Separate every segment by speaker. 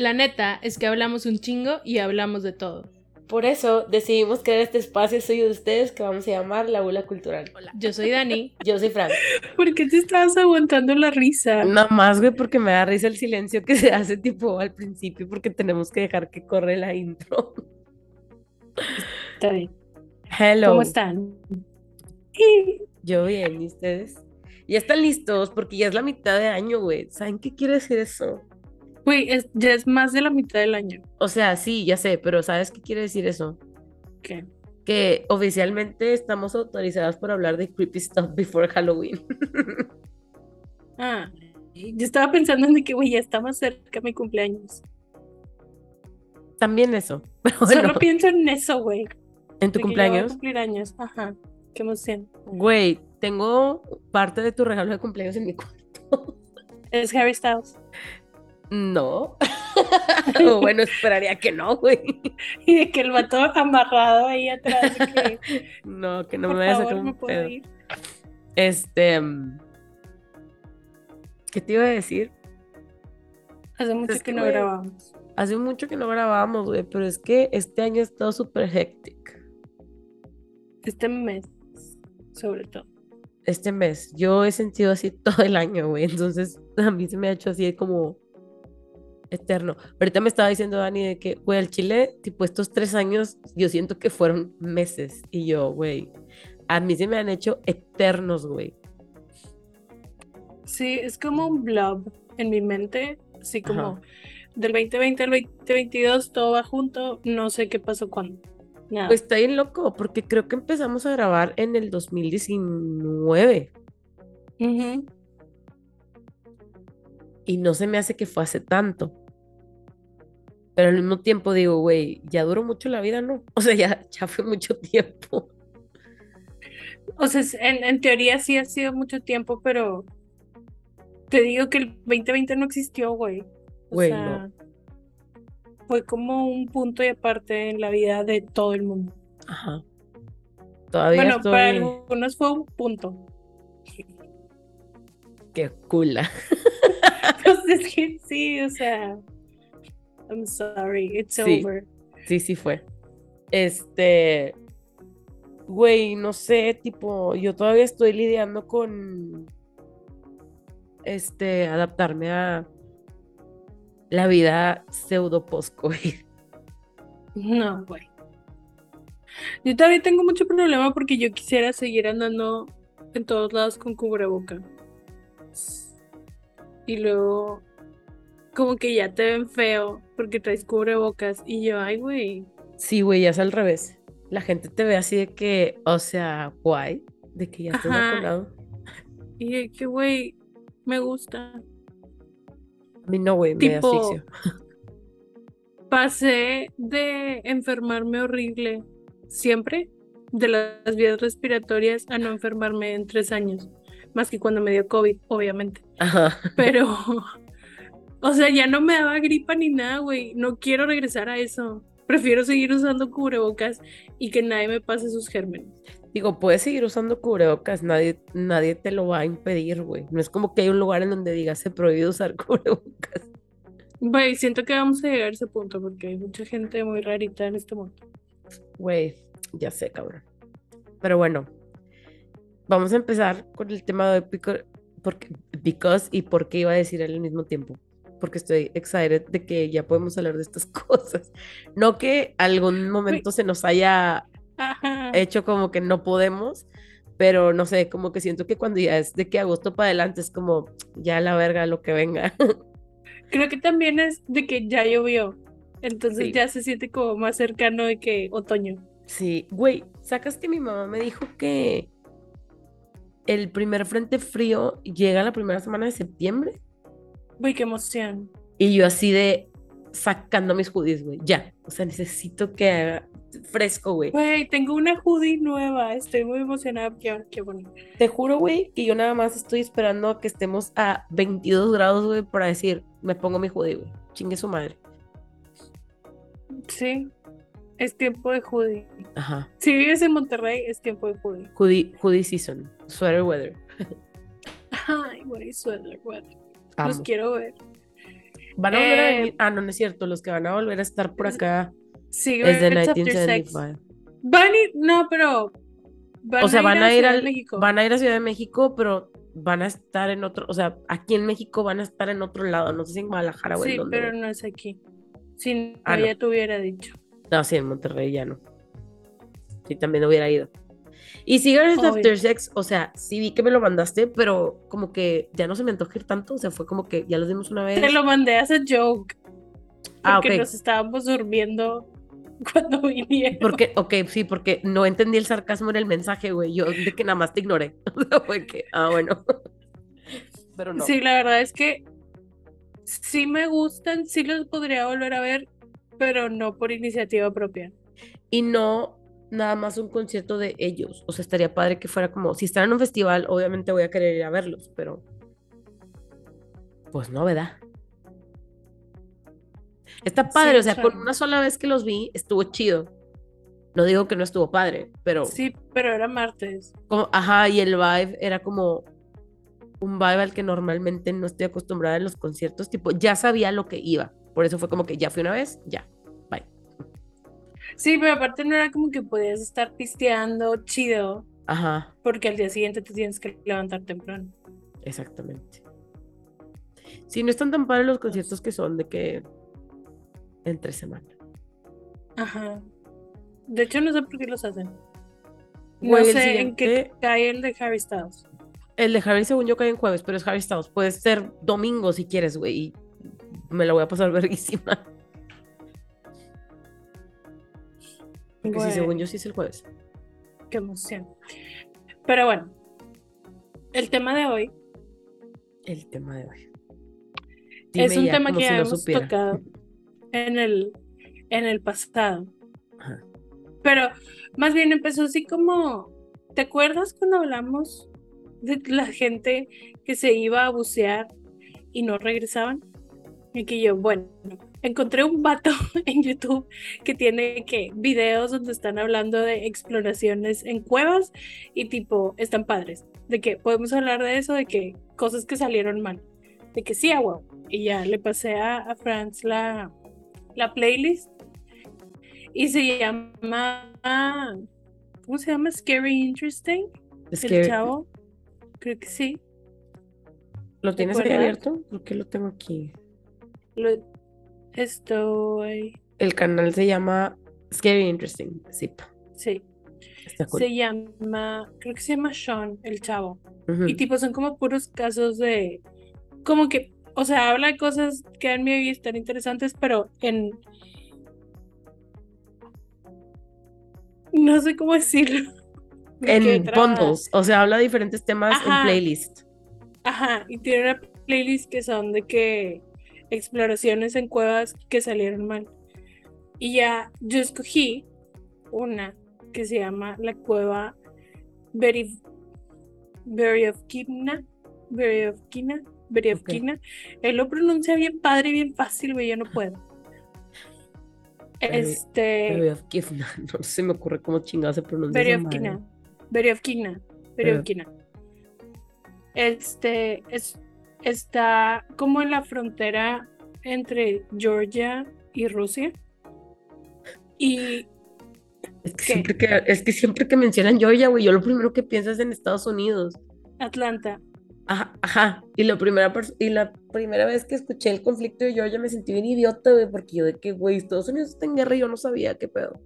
Speaker 1: La neta es que hablamos un chingo y hablamos de todo.
Speaker 2: Por eso decidimos crear este espacio suyo de ustedes que vamos a llamar La Bula Cultural.
Speaker 1: Yo soy Dani.
Speaker 2: Yo soy Fran.
Speaker 3: ¿Por qué te estabas aguantando la risa?
Speaker 2: Nada más, güey, porque me da risa el silencio que se hace tipo al principio porque tenemos que dejar que corre la intro.
Speaker 3: Está bien.
Speaker 2: Hello.
Speaker 3: ¿Cómo están?
Speaker 2: Yo bien, ¿y ustedes? Ya están listos porque ya es la mitad de año, güey. ¿Saben qué quiere decir eso?
Speaker 3: Güey, es, ya es más de la mitad del año.
Speaker 2: O sea, sí, ya sé, pero ¿sabes qué quiere decir eso?
Speaker 3: ¿Qué?
Speaker 2: Que oficialmente estamos autorizadas por hablar de creepy stuff before Halloween.
Speaker 3: Ah, yo estaba pensando en que, güey, ya está más cerca mi cumpleaños.
Speaker 2: También eso.
Speaker 3: Solo pienso en eso, güey.
Speaker 2: en tu
Speaker 3: de que
Speaker 2: cumpleaños,
Speaker 3: cumplir años. Ajá. Qué emoción.
Speaker 2: güey, tengo parte de tu regalo de cumpleaños en mi cuarto.
Speaker 3: Es Harry Styles.
Speaker 2: No. bueno, esperaría que no, güey.
Speaker 3: Y de que el vato amarrado ahí atrás. que,
Speaker 2: No, que no
Speaker 3: por
Speaker 2: me vaya a sacar un pedo.
Speaker 3: ir.
Speaker 2: Este. mm, ¿Qué te iba a decir?
Speaker 3: Hace mucho
Speaker 2: es
Speaker 3: que
Speaker 2: que,
Speaker 3: no grabamos.
Speaker 2: Hace mucho que no grabábamos, güey, pero es que este año ha estado súper hectic.
Speaker 3: Este mes, sobre todo.
Speaker 2: Este mes, yo he sentido así todo el año, güey, entonces a mí se me ha hecho así como eterno. Ahorita me estaba diciendo Dani de que, güey, al Chile, tipo estos tres años, yo siento que fueron meses. Y yo, güey, a mí se me han hecho eternos, güey.
Speaker 3: Sí, es como un blob en mi mente. Así como
Speaker 2: Ajá.
Speaker 3: del 2020 al 2022 todo va junto. No sé qué pasó cuándo. Nada.
Speaker 2: Pues está bien loco, porque creo que empezamos a grabar en el 2019
Speaker 3: Ujú.
Speaker 2: y no se me hace que fue hace tanto. Pero al mismo tiempo digo, güey, ya duró mucho la vida, ¿no? O sea, ya, ya fue mucho tiempo.
Speaker 3: O sea, en, en teoría sí ha sido mucho tiempo, pero te digo que el 2020 no existió, güey.
Speaker 2: Güey, no.
Speaker 3: fue como un punto y aparte en la vida de todo el mundo.
Speaker 2: Ajá. Todavía
Speaker 3: Bueno, para
Speaker 2: estoy...
Speaker 3: algunos fue un punto.
Speaker 2: Qué cula.
Speaker 3: Pues es que sí, o sea. I'm sorry, it's
Speaker 2: Sí.
Speaker 3: over.
Speaker 2: Sí, sí fue. Este, güey, no sé, tipo, yo todavía estoy lidiando con, este, adaptarme a la vida pseudo post-COVID.
Speaker 3: No, güey. Yo todavía tengo mucho problema porque yo quisiera seguir andando en todos lados con cubreboca. Y luego, como que ya te ven feo porque traes cubrebocas. Y yo, ay, güey.
Speaker 2: Sí, güey, ya es al revés. La gente te ve así de que, o sea, guay, de que ya estás vacunado.
Speaker 3: Y de que, güey, me gusta.
Speaker 2: A mí no, güey, me asfixio.
Speaker 3: Pasé de enfermarme horrible siempre de las vías respiratorias a no enfermarme en tres años. Más que cuando me dio COVID, obviamente.
Speaker 2: Ajá.
Speaker 3: Pero, o sea, ya no me daba gripa ni nada, güey. No quiero regresar a eso. Prefiero seguir usando cubrebocas y que nadie me pase sus gérmenes.
Speaker 2: Digo, puedes seguir usando cubrebocas, nadie, nadie te lo va a impedir, güey. No es como que hay un lugar en donde diga se prohíbe usar cubrebocas.
Speaker 3: Güey, siento que vamos a llegar a ese punto porque hay mucha gente muy rarita en este mundo.
Speaker 2: Güey, ya sé, cabrón. Pero bueno, vamos a empezar con el tema de pico- porque, because y por qué iba a decir al mismo tiempo. Porque estoy excited de que ya podemos hablar de estas cosas. No que algún momento se nos haya
Speaker 3: Ajá.
Speaker 2: hecho como que no podemos, pero no sé, como que siento que cuando ya es de que agosto para adelante es como ya la verga lo que venga.
Speaker 3: Creo que también es de que ya llovió. Entonces
Speaker 2: Sí.
Speaker 3: ya se siente como más cercano de que otoño.
Speaker 2: Sí, güey, sacas que mi mamá me dijo que el primer frente frío llega la primera semana de septiembre
Speaker 3: Güey, qué emoción.
Speaker 2: y yo así de sacando mis hoodies, güey, ya, o sea, necesito que haga fresco, güey.
Speaker 3: Güey, tengo una hoodie nueva. Estoy muy emocionada. Qué, qué bonito.
Speaker 2: Te juro, güey, que yo nada más estoy esperando a que estemos a 22 grados, güey, para decir, me pongo mi hoodie, güey, chingue su madre.
Speaker 3: Sí, es tiempo de hoodie.
Speaker 2: Ajá,
Speaker 3: Si vives en Monterrey, es tiempo de hoodie.
Speaker 2: hoodie, hoodie season, sweater weather.
Speaker 3: Ay, güey, suéter, güey.
Speaker 2: Amo.
Speaker 3: Los quiero ver.
Speaker 2: Van a volver a
Speaker 3: Eh,
Speaker 2: venir. Ah, no, no es cierto. Los que van a volver a estar por acá
Speaker 3: Cigarettes
Speaker 2: es de
Speaker 3: After Sex.
Speaker 2: 1975.
Speaker 3: Van a ir, no, pero. Van
Speaker 2: O sea, van a ir al,
Speaker 3: México.
Speaker 2: van a ir a Ciudad de México, pero van a estar en otro, o sea, aquí en México van a estar en otro lado, no sé si en Guadalajara o en
Speaker 3: Sí, pero no es aquí. Si no,
Speaker 2: Ah, no.
Speaker 3: ya te hubiera dicho.
Speaker 2: No, sí, en Monterrey ya no. Sí, también hubiera ido. Y Cigarettes
Speaker 3: Obvio.
Speaker 2: After Sex, o sea, sí vi que me lo mandaste, pero como que ya no se me antojó ir tanto, o sea, fue como que ya los vimos una vez.
Speaker 3: Te lo mandé ese joke.
Speaker 2: Ah,
Speaker 3: Porque
Speaker 2: ok.
Speaker 3: nos estábamos durmiendo cuando vinieron.
Speaker 2: Porque, ok, sí, porque no entendí el sarcasmo en el mensaje, güey. Yo de que nada más te ignoré. Fue que, ah, bueno. Pero no.
Speaker 3: Sí, la verdad es que sí me gustan, sí los podría volver a ver, pero no por iniciativa propia.
Speaker 2: Y no nada más un concierto de ellos. O sea, estaría padre que fuera como, si están en un festival, obviamente voy a querer ir a verlos, pero pues no, ¿verdad? Está padre, o sea, con una sola vez que los vi, estuvo chido. No digo que no estuvo padre, pero
Speaker 3: Sí, pero era martes.
Speaker 2: como, ajá, y el vibe era como un vibe al que normalmente no estoy acostumbrada en los conciertos, tipo, ya sabía lo que iba. Por eso fue como que ya fui una vez, ya.
Speaker 3: Sí, pero aparte no era como que podías estar pisteando chido,
Speaker 2: Ajá,
Speaker 3: porque al día siguiente te tienes que levantar temprano.
Speaker 2: exactamente. Sí, no están tan padres los conciertos que son de que entre semana.
Speaker 3: Ajá. De hecho, no sé por qué los hacen. No
Speaker 2: Güey,
Speaker 3: sé en qué cae el de Harry Styles.
Speaker 2: El de Harry, según yo, cae en jueves, pero es Harry Styles. Puede ser domingo si quieres, güey. y Me la voy a pasar verguísima. Porque sí,
Speaker 3: Güey.
Speaker 2: según yo, sí es el jueves.
Speaker 3: Qué emoción. Pero bueno, el tema de hoy
Speaker 2: El tema de hoy.
Speaker 3: es un
Speaker 2: ya,
Speaker 3: tema que
Speaker 2: si
Speaker 3: hemos tocado en el, en el pasado.
Speaker 2: Ajá.
Speaker 3: Pero más bien empezó así como, ¿te acuerdas cuando hablamos de la gente que se iba a bucear y no regresaban? Y que yo, bueno, encontré un vato en YouTube que tiene que videos donde están hablando de exploraciones en cuevas y tipo, están padres. De que podemos hablar de eso, de que cosas que salieron mal. De que sí, agua. Y ya le pasé a, a Franz la, la playlist. Y se llama. ¿Cómo se llama? Scary Interesting.
Speaker 2: Es
Speaker 3: el chavo. Creo que sí.
Speaker 2: lo tienes ahí abierto. ¿Por qué lo tengo aquí?
Speaker 3: Lo estoy.
Speaker 2: El canal se llama Scary Interesting. Sí,
Speaker 3: Sí.
Speaker 2: cool.
Speaker 3: Se llama. Creo que se llama Sean, el chavo. Y tipo, son como puros casos de. Como que. O sea, habla de cosas que en mi vida están interesantes, pero en. No sé cómo decirlo.
Speaker 2: En bundles. O sea, habla de diferentes temas en playlist.
Speaker 3: Ajá, y tiene una playlist que son de que exploraciones en cuevas que salieron mal. Y ya yo escogí una que se llama la cueva Beri- Beriovkina. Beriovkina. Beriovkina. Él lo pronuncia bien padre y bien fácil, güey, yo no puedo. Este.
Speaker 2: Beriovkina. No se me ocurre cómo chingado se pronuncia.
Speaker 3: Beriovkina. Beriovkina. Beriovkina. Este es, está como en la frontera entre Georgia y Rusia. Y
Speaker 2: Es que,
Speaker 3: ¿Qué?
Speaker 2: siempre que, es que siempre que mencionan Georgia, güey, yo lo primero que pienso es en Estados Unidos.
Speaker 3: Atlanta.
Speaker 2: Ajá, ajá. Y la primera y la primera vez que escuché el conflicto de Georgia me sentí bien idiota, güey, porque yo de que, güey, Estados Unidos está en guerra y yo no sabía qué pedo.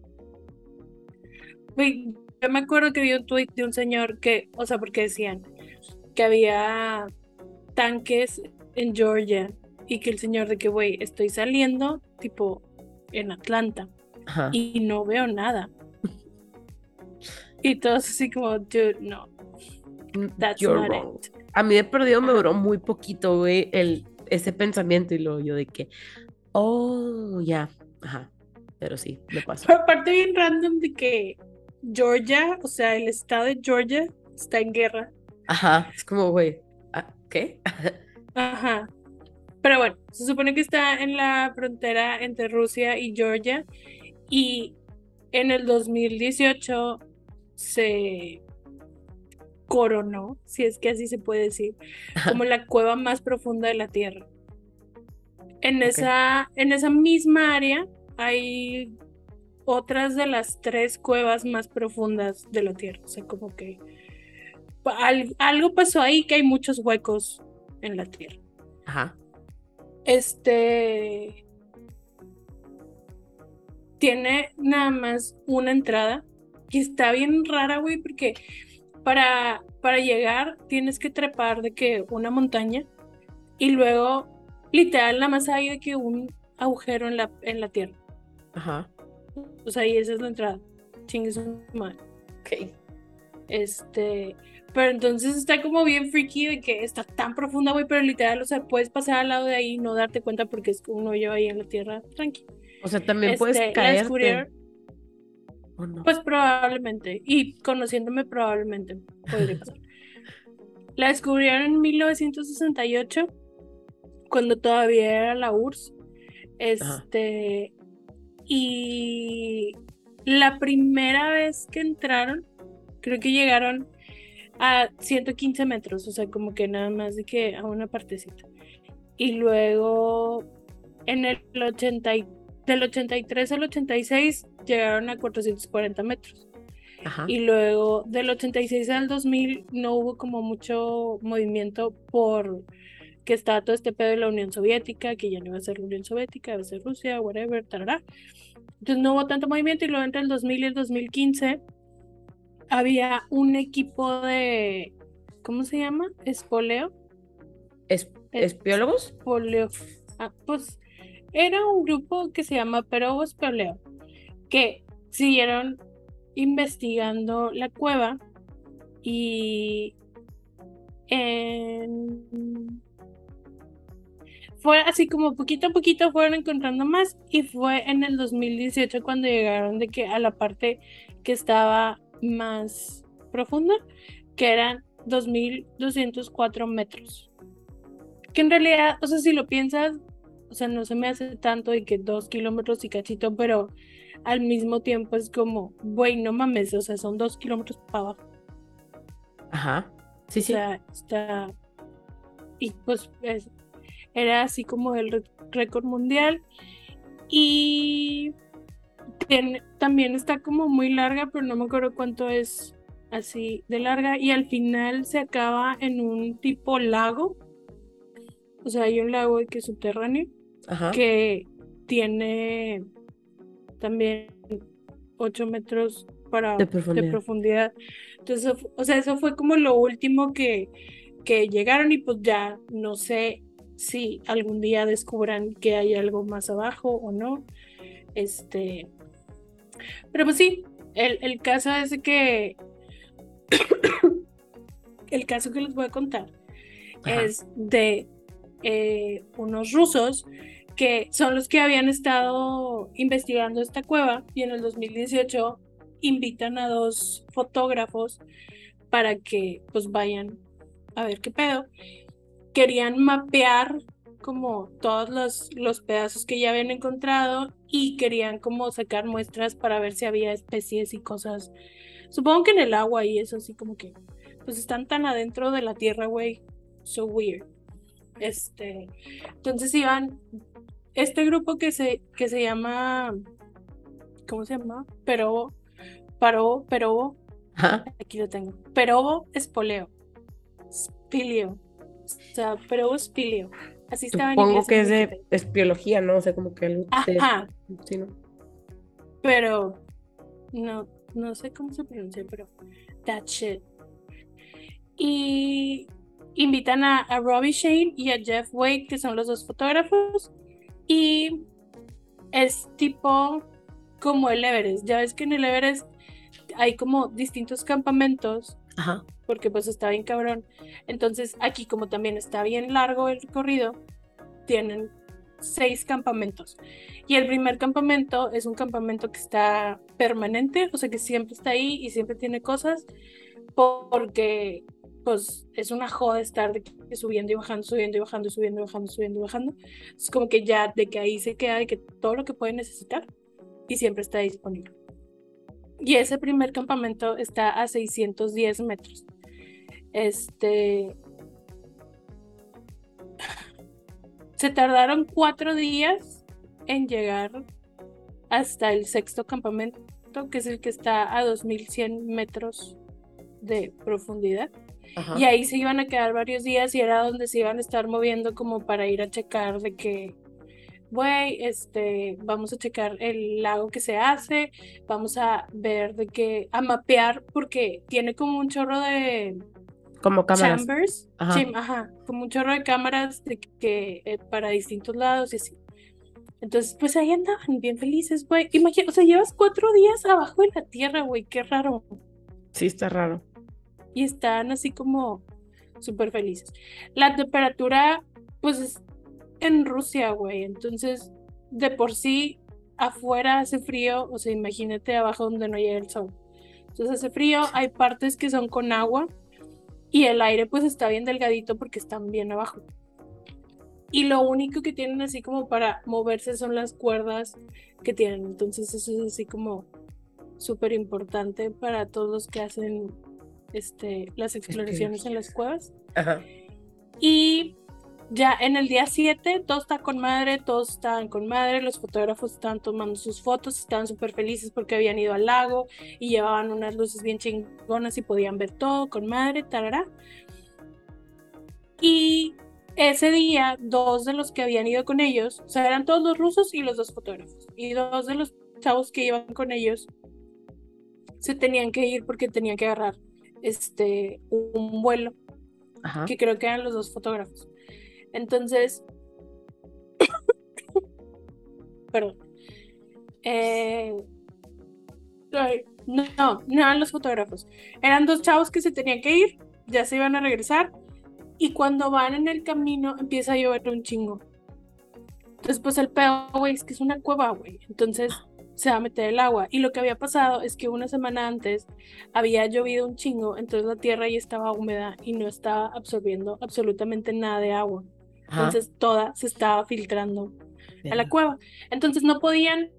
Speaker 3: Güey, yo me acuerdo que vi un tweet de un señor que, o sea, porque decían que había tanques en Georgia y que el señor de que, güey, estoy saliendo tipo en Atlanta
Speaker 2: Ajá.
Speaker 3: y no veo nada. Y todos así como, dude, no,
Speaker 2: Mm,
Speaker 3: that's
Speaker 2: You're
Speaker 3: not
Speaker 2: wrong.
Speaker 3: it.
Speaker 2: A mí de perdido me duró muy poquito, güey, el, ese pensamiento y luego yo de que, oh, ya, ajá. Pero sí, me pasó.
Speaker 3: Pero aparte bien random de que Georgia, o sea, el estado de Georgia está en guerra.
Speaker 2: Ajá, es como, güey, ¿qué?
Speaker 3: Ajá. Pero bueno, se supone que está en la frontera entre Rusia y Georgia y en el 2018 se coronó, si es que así se puede decir, como la cueva más profunda de la Tierra. En, esa, en esa misma área hay otras de las tres cuevas más profundas de la Tierra. O sea, como que algo pasó ahí que hay muchos huecos en la Tierra.
Speaker 2: Ajá.
Speaker 3: Este tiene nada más una entrada que está bien rara, güey, porque para, para llegar tienes que trepar de que una montaña y luego literal nada más hay de que un agujero en la, en la tierra.
Speaker 2: Ajá.
Speaker 3: O sea, y esa es la entrada. Chingue su madre.
Speaker 2: Ok.
Speaker 3: Este, pero entonces está como bien freaky de que está tan profunda, güey, pero literal, o sea, puedes pasar al lado de ahí y no darte cuenta porque es un hoyo ahí en la tierra, tranqui.
Speaker 2: O sea, también puedes
Speaker 3: Este, la
Speaker 2: caerte.
Speaker 3: descubrieron-
Speaker 2: ¿O no?
Speaker 3: Pues probablemente, y conociéndome probablemente podría pasar. La descubrieron en 1968, cuando todavía era la URSS. Este, y la primera vez que entraron, creo que llegaron a 115 metros, o sea, como que nada más de que a una partecita. Y luego en el 80, y- del 83 al 86 llegaron a 440 metros.
Speaker 2: Ajá.
Speaker 3: Y luego del 86 al 2000 no hubo como mucho movimiento por que estaba todo este pedo de la Unión Soviética, que ya no iba a ser la Unión Soviética, iba a ser Rusia, whatever, tarará. Entonces no hubo tanto movimiento y luego entre el 2000 y el 2015 había un equipo de, ¿cómo se llama? Espoleo.
Speaker 2: ¿Es, ¿Espiólogos?
Speaker 3: Espoleo. Ah, pues era un grupo que se llama Pero Espoleo, que siguieron investigando la cueva y en... fue así como poquito a poquito fueron encontrando más y fue en el 2018 cuando llegaron de que a la parte que estaba más profunda, que eran 2.204 metros. Que en realidad, o sea, si lo piensas, o sea, no se me hace tanto y que dos kilómetros y cachito, pero al mismo tiempo es como, güey, no mames, o sea, son dos kilómetros para abajo.
Speaker 2: Ajá. Sí,
Speaker 3: O
Speaker 2: sí.
Speaker 3: sea, está. Y pues es- era así como el récord mundial. Y también está como muy larga, pero no me acuerdo cuánto es así de larga. Y al final se acaba en un tipo lago. O sea, hay un lago de que es subterráneo
Speaker 2: Ajá.
Speaker 3: que tiene también 8 metros para,
Speaker 2: De profundidad.
Speaker 3: profundidad. Entonces, o sea, eso fue como lo último que, que llegaron y pues ya no sé si algún día descubran que hay algo más abajo o no. Este, pero pues sí, el, el caso es que el caso que les voy a contar
Speaker 2: Ajá.
Speaker 3: es de eh, unos rusos que son los que habían estado investigando esta cueva y en el 2018 invitan a dos fotógrafos para que pues vayan a ver qué pedo. Querían mapear como todos los, los pedazos que ya habían encontrado y querían como sacar muestras para ver si había especies y cosas. Supongo que en el agua y eso así como que pues están tan adentro de la tierra, güey. So weird. Este, entonces iban este grupo que se que se llama ¿cómo se llama? Pero Paró, Perobo,
Speaker 2: Ajá.
Speaker 3: aquí lo tengo. Perobo Espoleo. Spilio. O sea, Perobo Spilio. Así estaba
Speaker 2: Supongo que es de es biología, ¿no? O sea, como que algo de-
Speaker 3: Ajá,
Speaker 2: sí, ¿no?
Speaker 3: pero no, no sé cómo se pronuncia, pero that shit. Y invitan a, a Robbie Shane y a Jeff Wade, que son los dos fotógrafos, y es tipo como el Everest. Ya ves que en el Everest hay como distintos campamentos,
Speaker 2: Ajá.
Speaker 3: porque pues está bien cabrón. Entonces aquí como también está bien largo el recorrido, tienen seis campamentos. Y el primer campamento es un campamento que está permanente, o sea que siempre está ahí y siempre tiene cosas, porque pues es una joda estar de que subiendo y bajando, subiendo y bajando, subiendo y bajando, subiendo y bajando. Es como que ya de que ahí se queda de que todo lo que puede necesitar y siempre está disponible. Y ese primer campamento está a 610 metros. Este. se tardaron cuatro días en llegar hasta el sexto campamento, que es el que está a 2100 metros de profundidad.
Speaker 2: Ajá.
Speaker 3: Y ahí se iban a quedar varios días y era donde se iban a estar moviendo como para ir a checar de que, güey, este, vamos a checar el lago que se hace, vamos a ver de que, a mapear, porque tiene como un chorro de
Speaker 2: Como cámaras.
Speaker 3: chambers,
Speaker 2: Ajá.
Speaker 3: chim- ajá, como un chorro de cámaras de que, eh, para distintos lados y así. Entonces, pues ahí andaban bien felices, güey. Imagina, o sea, llevas cuatro días abajo de la tierra, güey, qué raro.
Speaker 2: Sí, está raro.
Speaker 3: y están así como súper felices. La temperatura, pues es en Rusia, güey, entonces de por sí afuera hace frío, o sea, imagínate abajo donde no llega el sol. Entonces hace frío, hay partes que son con agua y el aire pues está bien delgadito porque están bien abajo. Y lo único que tienen así como para moverse son las cuerdas que tienen. Entonces eso es así como súper importante para todos los que hacen este, las exploraciones en las cuevas.
Speaker 2: Ajá.
Speaker 3: Y ya en el día 7 todo está con madre, todos estaban con madre, los fotógrafos estaban tomando sus fotos, estaban súper felices porque habían ido al lago y llevaban unas luces bien chingonas y podían ver todo con madre, tarará. Y ese día, dos de los que habían ido con ellos, o sea, eran todos los rusos y los dos fotógrafos, y dos de los chavos que iban con ellos se tenían que ir porque tenían que agarrar este un vuelo
Speaker 2: Ajá.
Speaker 3: que creo que eran los dos fotógrafos. Entonces, perdón. Eh, no, no eran los fotógrafos. Eran dos chavos que se tenían que ir, ya se iban a regresar. Y cuando van en el camino empieza a llover un chingo. Entonces, pues el pedo, güey, es que es una cueva, güey. Entonces se va a meter el agua. Y lo que había pasado es que una semana antes había llovido un chingo, entonces la tierra ya estaba húmeda y no estaba absorbiendo absolutamente nada de agua.
Speaker 2: Ajá.
Speaker 3: Entonces toda se estaba filtrando a la cueva. Entonces no podían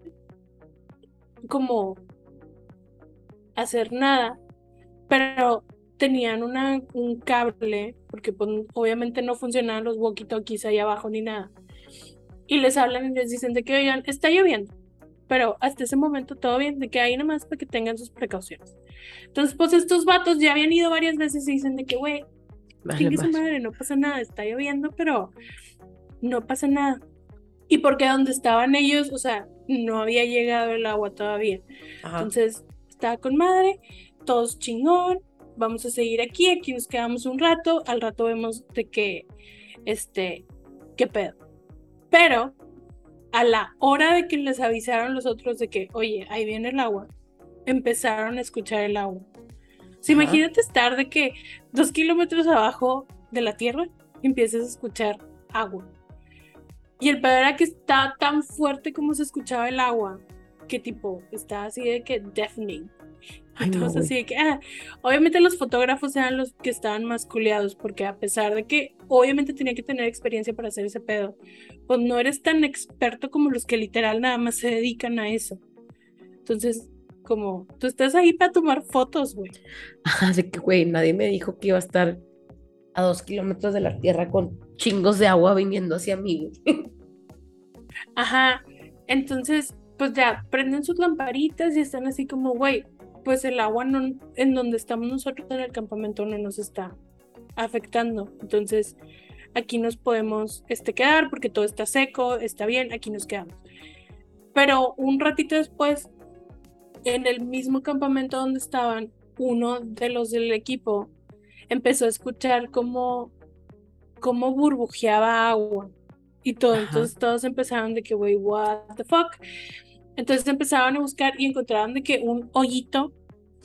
Speaker 3: como hacer nada, pero tenían una, un cable, porque pues, obviamente no funcionaban los walkie-talkies ahí abajo ni nada. Y les hablan y les dicen de que, oigan, está lloviendo, pero hasta ese momento todo bien, de que ahí nomás para que tengan sus precauciones. Entonces, pues estos vatos ya habían ido varias veces y dicen de que, güey, Chingue su madre, no pasa nada, está lloviendo, pero no pasa nada. Y porque donde estaban ellos, o sea, no había llegado el agua todavía.
Speaker 2: Ajá.
Speaker 3: Entonces, estaba con madre, todos chingón, vamos a seguir aquí, aquí nos quedamos un rato, al rato vemos de que, este, qué pedo. Pero, a la hora de que les avisaron los otros de que, oye, ahí viene el agua, empezaron a escuchar el agua.
Speaker 2: Ajá.
Speaker 3: imagínate estar de que dos kilómetros abajo de la tierra y empieces a escuchar agua. Y el peor era que estaba tan fuerte como se escuchaba el agua, que tipo, estaba así de que deafening.
Speaker 2: No,
Speaker 3: Entonces,
Speaker 2: güey.
Speaker 3: así de que, ah, obviamente los fotógrafos eran los que estaban más culeados, porque a pesar de que obviamente tenía que tener experiencia para hacer ese pedo, pues no eres tan experto como los que literal nada más se dedican a eso. Entonces, como, tú estás ahí para tomar fotos, güey.
Speaker 2: Ajá, de que, güey, nadie me dijo que iba a estar a dos kilómetros de la tierra con chingos de agua viniendo hacia mí.
Speaker 3: Ajá, entonces, pues ya prenden sus lamparitas y están así como, güey, pues el agua no, en donde estamos nosotros en el campamento no nos está afectando. Entonces, aquí nos podemos este, quedar porque todo está seco, está bien, aquí nos quedamos. Pero un ratito después, en el mismo campamento donde estaban, uno de los del equipo empezó a escuchar como, como burbujeaba agua y todo. Entonces todos empezaron de que, güey, what the fuck. Entonces empezaron a buscar y encontraron de que un hoyito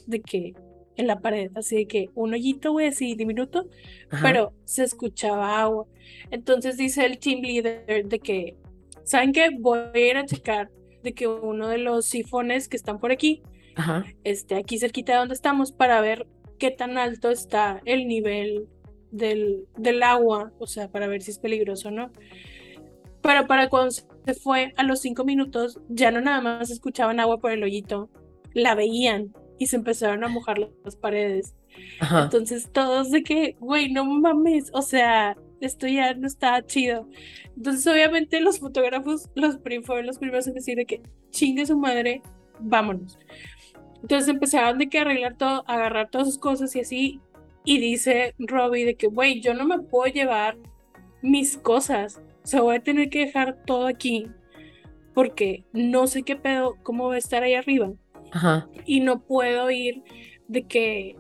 Speaker 3: de que en la pared, así de que un hoyito, güey, así diminuto,
Speaker 2: Ajá.
Speaker 3: pero se escuchaba agua. Entonces dice el team leader de que, ¿saben qué? Voy a ir a checar de que uno de los sifones que están por aquí,
Speaker 2: Ajá.
Speaker 3: este, aquí cerquita de donde estamos, para ver qué tan alto está el nivel del, del agua, o sea, para ver si es peligroso o no. Pero para cuando se fue a los cinco minutos, ya no nada más escuchaban agua por el hoyito, la veían y se empezaron a mojar las paredes.
Speaker 2: Ajá.
Speaker 3: Entonces todos de que, güey, no mames, o sea, esto ya no está chido. Entonces, obviamente, los fotógrafos, los fueron los primeros en decir de que chingue su madre, vámonos. Entonces empezaron de que arreglar todo, agarrar todas sus cosas y así. Y dice Robbie de que, güey, yo no me puedo llevar mis cosas. O sea, voy a tener que dejar todo aquí porque no sé qué pedo, cómo va a estar ahí arriba
Speaker 2: Ajá.
Speaker 3: y no puedo ir de que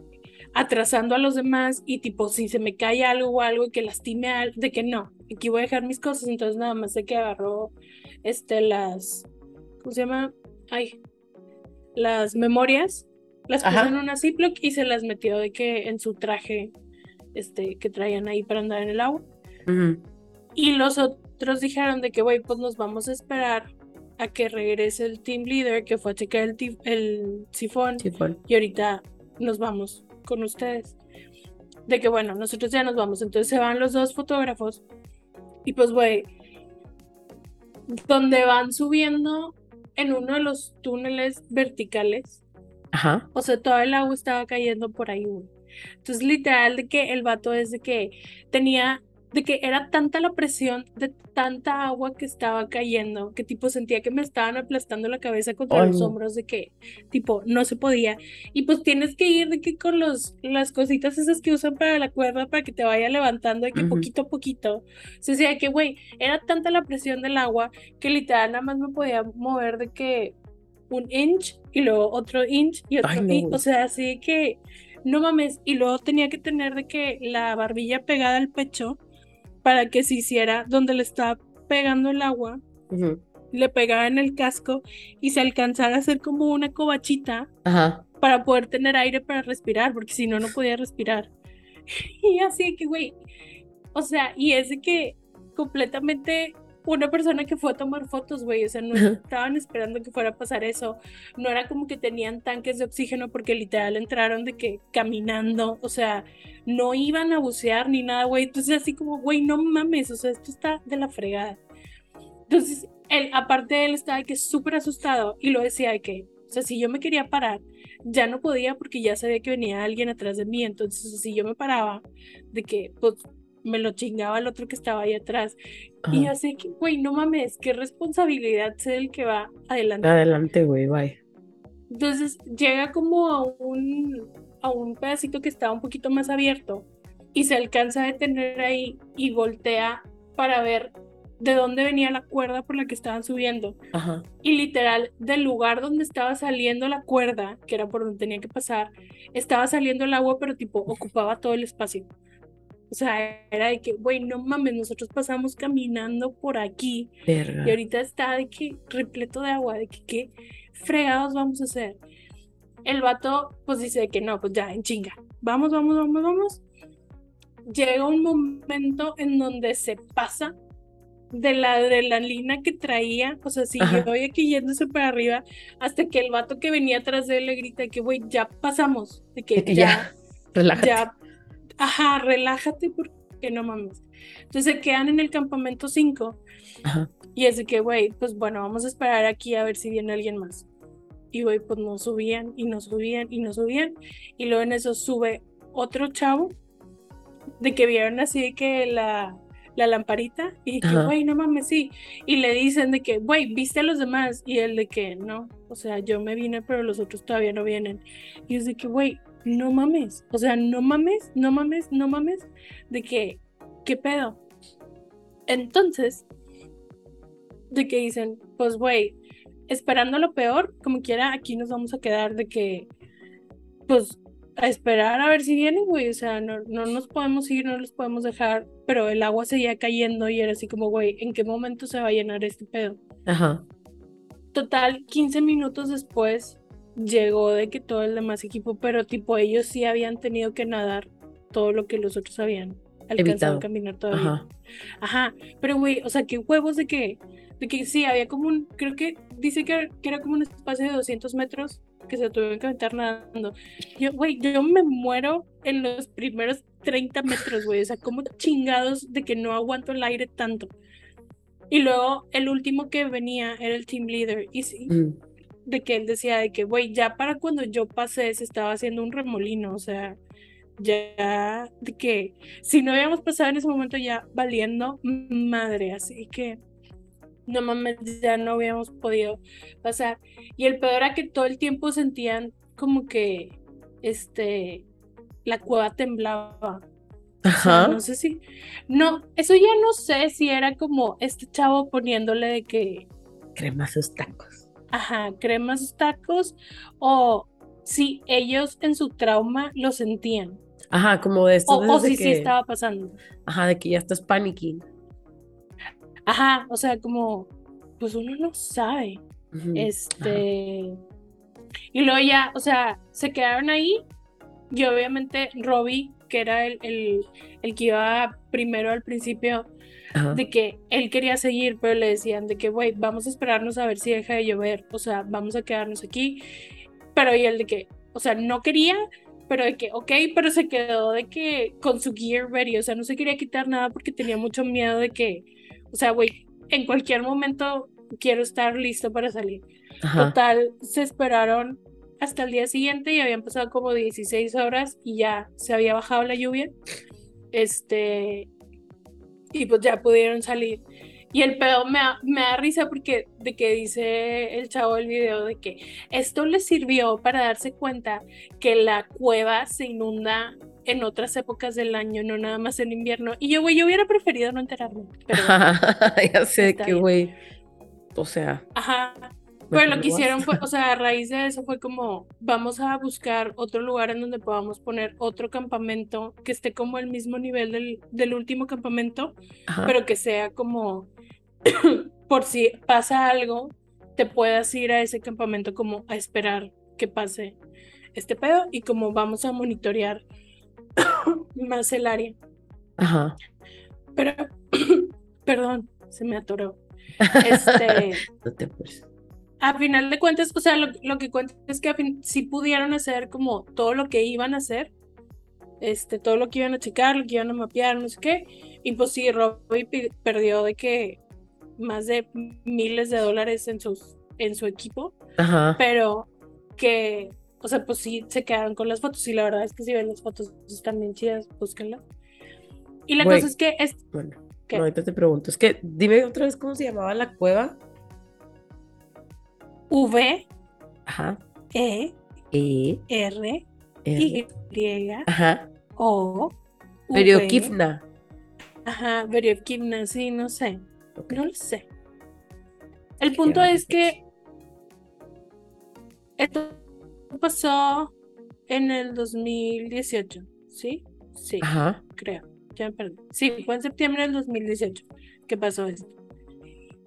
Speaker 3: atrasando a los demás y tipo si se me cae algo o algo y que lastime a al- de que no, aquí voy a dejar mis cosas, entonces nada más de que agarró este las ¿cómo se llama? Ay, las memorias, las puso
Speaker 2: Ajá.
Speaker 3: en una Ziploc y se las metió de que en su traje este que traían ahí para andar en el agua. Y los otros dijeron de que, güey, pues nos vamos a esperar a que regrese el team leader que fue a checar el, el sifón y ahorita nos vamos con ustedes. De que, bueno, nosotros ya nos vamos. Entonces se van los dos fotógrafos y pues, güey, donde van subiendo en uno de los túneles verticales,
Speaker 2: Ajá.
Speaker 3: o sea, todo el agua estaba cayendo por ahí. Entonces, literal, de que el vato es de que tenía, de que era tanta la presión de tanta agua que estaba cayendo, que tipo sentía que me estaban aplastando la cabeza contra
Speaker 2: Ay,
Speaker 3: los hombros, de que tipo no se podía. Y pues tienes que ir de que con los, las cositas esas que usan para la cuerda para que te vaya levantando, de que poquito a poquito. O sea, decía que, güey, era tanta la presión del agua que literal nada más me podía mover de que un inch y luego otro inch y otro
Speaker 2: Ay, no,
Speaker 3: inch. O sea, así de que no mames. Y luego tenía que tener de que la barbilla pegada al pecho para que se hiciera donde le estaba pegando el agua, le pegaba en el casco y se alcanzara a hacer como una cobachita
Speaker 2: Ajá.
Speaker 3: para poder tener aire para respirar, porque si no, no podía respirar. Y así que, güey, o sea, y es de que completamente una persona que fue a tomar fotos, güey, o sea, no estaban esperando que fuera a pasar eso, no era como que tenían tanques de oxígeno porque literal entraron de que caminando, o sea, no iban a bucear ni nada, güey, entonces así como, güey, no mames, o sea, esto está de la fregada. Entonces, él, aparte él estaba de que súper asustado y lo decía de que, o sea, si yo me quería parar, ya no podía porque ya sabía que venía alguien atrás de mí, entonces si yo me paraba, de que pues me lo chingaba el otro que estaba ahí atrás. Y
Speaker 2: Ajá.
Speaker 3: así que, güey, no mames, qué responsabilidad ser el que va adelante.
Speaker 2: Adelante, güey, bye.
Speaker 3: Entonces llega como a un, a un pedacito que está un poquito más abierto y se alcanza a detener ahí y voltea para ver de dónde venía la cuerda por la que estaban subiendo.
Speaker 2: Ajá.
Speaker 3: Y literal, del lugar donde estaba saliendo la cuerda, que era por donde tenía que pasar, estaba saliendo el agua, pero tipo ocupaba todo el espacio. O sea, era de que, güey, no mames, nosotros pasamos caminando por aquí
Speaker 2: Verga.
Speaker 3: y ahorita está de que repleto de agua, de que qué fregados vamos a hacer. El vato pues dice que no, pues ya, en chinga. Vamos, vamos, vamos, vamos. Llega un momento en donde se pasa de la adrenalina que traía, o sea, siguió y aquí yéndose para arriba, hasta que el vato que venía atrás de él le grita que, güey, ya pasamos, de que,
Speaker 2: De que
Speaker 3: ya,
Speaker 2: ya, relájate.
Speaker 3: ya, ajá, relájate porque no mames. Entonces se quedan en el campamento 5
Speaker 2: Ajá.
Speaker 3: y es de que, güey, pues bueno, vamos a esperar aquí a ver si viene alguien más. Y, güey, pues no subían y no subían y no subían. Y luego en eso sube otro chavo de que vieron así de que la, la lamparita y que, güey, no mames, sí. Y le dicen de que, güey, ¿viste a los demás? Y él de que, no, o sea, yo me vine, pero los otros todavía no vienen. Y es de que, güey, no mames, o sea, no mames, no mames, no mames, de que, ¿qué pedo? Entonces, de que dicen, pues, güey, esperando lo peor, como quiera, aquí nos vamos a quedar de que, pues, a esperar a ver si vienen, güey, o sea, no, no nos podemos ir, no los podemos dejar, pero el agua seguía cayendo y era así como, güey, ¿en qué momento se va a llenar este pedo?
Speaker 2: Ajá.
Speaker 3: Total, 15 minutos después llegó de que todo el demás equipo, pero tipo ellos sí habían tenido que nadar todo lo que los otros habían alcanzado
Speaker 2: Evitado.
Speaker 3: a caminar todavía.
Speaker 2: Ajá.
Speaker 3: Ajá, pero güey, o sea, qué huevos de que, de que sí, había como un, creo que dice que, que era como un espacio de 200 metros que se tuvieron que aventar nadando. Yo, güey, yo me muero en los primeros 30 metros, güey, o sea, como chingados de que no aguanto el aire tanto. Y luego el último que venía era el team leader y sí,
Speaker 2: Mm.
Speaker 3: De que él decía de que, güey, ya para cuando yo pasé se estaba haciendo un remolino, o sea, ya de que si no habíamos pasado en ese momento ya valiendo madre, así que no mames, ya no habíamos podido pasar. Y el peor era que todo el tiempo sentían como que este la cueva temblaba. O sea,
Speaker 2: Ajá.
Speaker 3: no sé si. No, eso ya no sé si era como este chavo poniéndole de que,
Speaker 2: Crema sus tacos.
Speaker 3: Ajá, crema a sus tacos, o si ellos en su trauma lo sentían,
Speaker 2: Ajá, como de esto
Speaker 3: o, o si sí estaba pasando.
Speaker 2: ajá, de que ya estás panicking.
Speaker 3: Ajá, o sea, como, pues uno no sabe. Este. Y luego ya, o sea, se quedaron ahí. Y obviamente Robbie, que era el, el, el que iba primero al principio,
Speaker 2: Ajá.
Speaker 3: de que él quería seguir, pero le decían de que, güey, vamos a esperarnos a ver si deja de llover. O sea, vamos a quedarnos aquí. Pero y él de que, o sea, no quería, pero de que, ok, pero se quedó de que con su gear ready. O sea, no se quería quitar nada porque tenía mucho miedo de que, o sea, güey, en cualquier momento quiero estar listo para salir.
Speaker 2: Ajá.
Speaker 3: Total, se esperaron hasta el día siguiente y habían pasado como 16 horas y ya se había bajado la lluvia. Este, y pues ya pudieron salir. Y el pedo me me da risa porque de que dice el chavo del video de que esto le sirvió para darse cuenta que la cueva se inunda en otras épocas del año, no nada más en invierno. Y yo, güey, yo hubiera preferido no enterarme. Pero,
Speaker 2: ya sé que, güey. O sea,
Speaker 3: ajá, Pero lo que hicieron fue, o sea, a raíz de eso fue como, vamos a buscar otro lugar en donde podamos poner otro campamento que esté como al mismo nivel del, del último campamento,
Speaker 2: Ajá.
Speaker 3: pero que sea como, por si pasa algo, te puedas ir a ese campamento como a esperar que pase este pedo y como vamos a monitorear más el área.
Speaker 2: Ajá.
Speaker 3: Pero, perdón, se me atoró. Este...
Speaker 2: No te.
Speaker 3: A final de cuentas, o sea, lo, lo que cuenta es que fin, sí pudieron hacer como todo lo que iban a hacer, este, todo lo que iban a checar, lo que iban a mapear, no sé qué, y pues sí, Robbie perdió de que más de miles de dólares en, sus, en su equipo,
Speaker 2: Ajá.
Speaker 3: pero que, o sea, pues sí, se quedaron con las fotos, y la verdad es que si ven las fotos están bien chidas, búsquenlas. Y la
Speaker 2: Güey.
Speaker 3: cosa es que es,
Speaker 2: Bueno,
Speaker 3: ¿Qué?
Speaker 2: no, ahorita te pregunto. Es que dime otra vez cómo se llamaba la cueva.
Speaker 3: V,
Speaker 2: Ajá.
Speaker 3: E,
Speaker 2: E.
Speaker 3: R,
Speaker 2: R.
Speaker 3: Y,
Speaker 2: Ajá.
Speaker 3: O, V,
Speaker 2: Periokivna.
Speaker 3: Ajá, Verievkivna, sí, no sé. No lo sé. El punto es que esto pasó en el 2018, ¿sí? Sí,
Speaker 2: Ajá.
Speaker 3: creo. Ya me perdí. Sí, fue en septiembre del 2018 que pasó esto.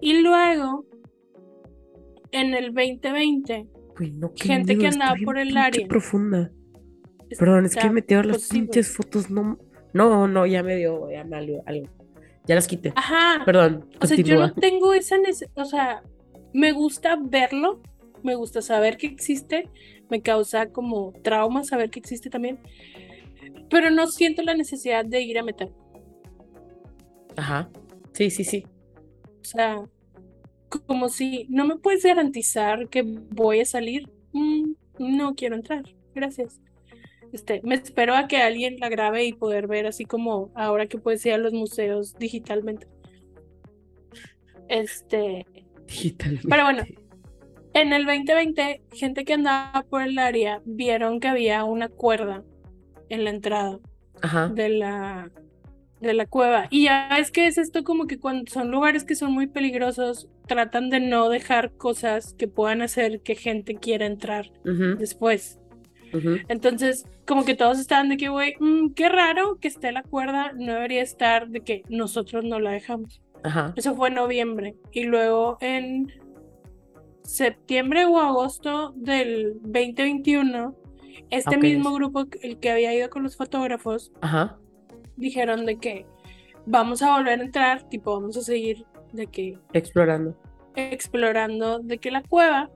Speaker 3: Y luego, en el 2020,
Speaker 2: Güey, no,
Speaker 3: Gente que
Speaker 2: miedo,
Speaker 3: andaba por el área.
Speaker 2: profunda. Perdón, es que
Speaker 3: está-
Speaker 2: me metieron las pinches fotos. No, no, no, ya me dio, ya me algo. Ya las quité.
Speaker 3: Ajá.
Speaker 2: Perdón,
Speaker 3: O sea, yo no tengo esa necesidad, o sea, me gusta verlo, me gusta saber que existe, me causa como trauma saber que existe también, pero no siento la necesidad de ir a meter.
Speaker 2: Ajá. Sí, sí, sí.
Speaker 3: O sea, como si no me puedes garantizar que voy a salir, Mm, no quiero entrar, gracias. Este, me espero a que alguien la grabe y poder ver así como ahora que puedes ir a los museos digitalmente. Este,
Speaker 2: Digitalmente.
Speaker 3: Pero bueno. En el 2020, gente que andaba por el área vieron que había una cuerda en la entrada
Speaker 2: Ajá.
Speaker 3: de la, de la cueva. Y ya es que es esto como que cuando son lugares que son muy peligrosos, tratan de no dejar cosas que puedan hacer que gente quiera entrar después. Entonces, como que todos estaban de que, güey, mm, qué raro que esté la cuerda, no debería estar de que nosotros no la dejamos.
Speaker 2: Ajá.
Speaker 3: Eso fue en noviembre. Y luego en septiembre o agosto del 2021, este mismo grupo, el que había ido con los fotógrafos,
Speaker 2: Ajá.
Speaker 3: Dijeron de que vamos a volver a entrar, tipo, vamos a seguir de que
Speaker 2: Explorando.
Speaker 3: explorando de que la cueva.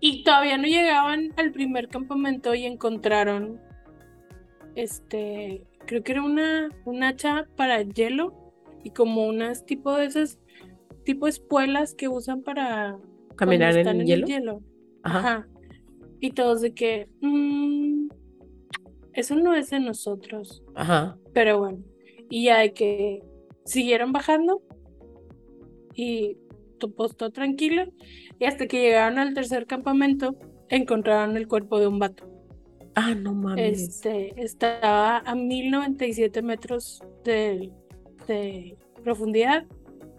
Speaker 3: Y todavía no llegaban al primer campamento y encontraron este, creo que era una, un hacha para hielo y como unas tipo de esas tipo espuelas que usan para
Speaker 2: Caminar en
Speaker 3: están
Speaker 2: el
Speaker 3: el
Speaker 2: hielo.
Speaker 3: hielo.
Speaker 2: Ajá.
Speaker 3: Ajá. Y todos de que mm, eso no es de nosotros.
Speaker 2: Ajá.
Speaker 3: Pero bueno, y ya de que siguieron bajando y tu todo tranquilo. Y hasta que llegaron al tercer campamento, encontraron el cuerpo de un vato.
Speaker 2: Ah, no mames.
Speaker 3: Este, estaba a 1097 metros de, de profundidad.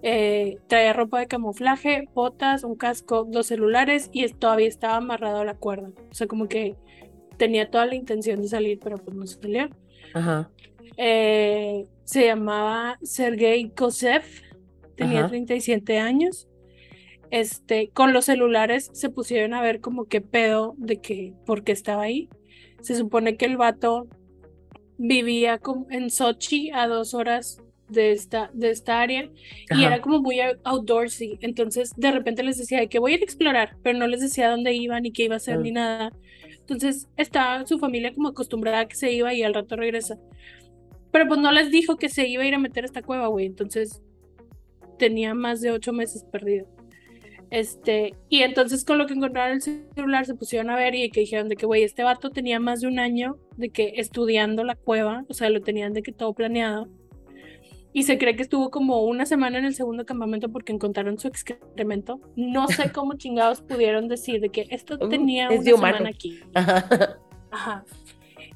Speaker 3: Eh, traía ropa de camuflaje, botas, un casco, dos celulares y todavía estaba amarrado a la cuerda. O sea, como que tenía toda la intención de salir, pero pues no salió.
Speaker 2: Ajá.
Speaker 3: Eh, se llamaba Sergei Kosev, tenía
Speaker 2: Ajá.
Speaker 3: 37 años. Este, con los celulares se pusieron a ver como qué pedo de que, por qué estaba ahí. Se supone que el vato vivía en Sochi a dos horas de esta, de esta área y era como muy out- outdoorsy. Entonces, de repente les decía de que voy a ir a explorar, pero no les decía dónde iba ni qué iba a hacer
Speaker 2: Ah.
Speaker 3: ni nada. Entonces, estaba su familia como acostumbrada a que se iba y al rato regresa. Pero pues no les dijo que se iba a ir a meter a esta cueva, güey. Entonces, tenía más de ocho meses perdido. Este, y entonces con lo que encontraron el celular se pusieron a ver y que dijeron de que, güey, este vato tenía más de un año de que estudiando la cueva, o sea, lo tenían de que todo planeado. Y se cree que estuvo como una semana en el segundo campamento porque encontraron su excremento. No sé cómo chingados pudieron decir de que esto
Speaker 2: Uh,
Speaker 3: tenía
Speaker 2: es
Speaker 3: una
Speaker 2: de humano.
Speaker 3: semana aquí.
Speaker 2: Ajá.
Speaker 3: Ajá.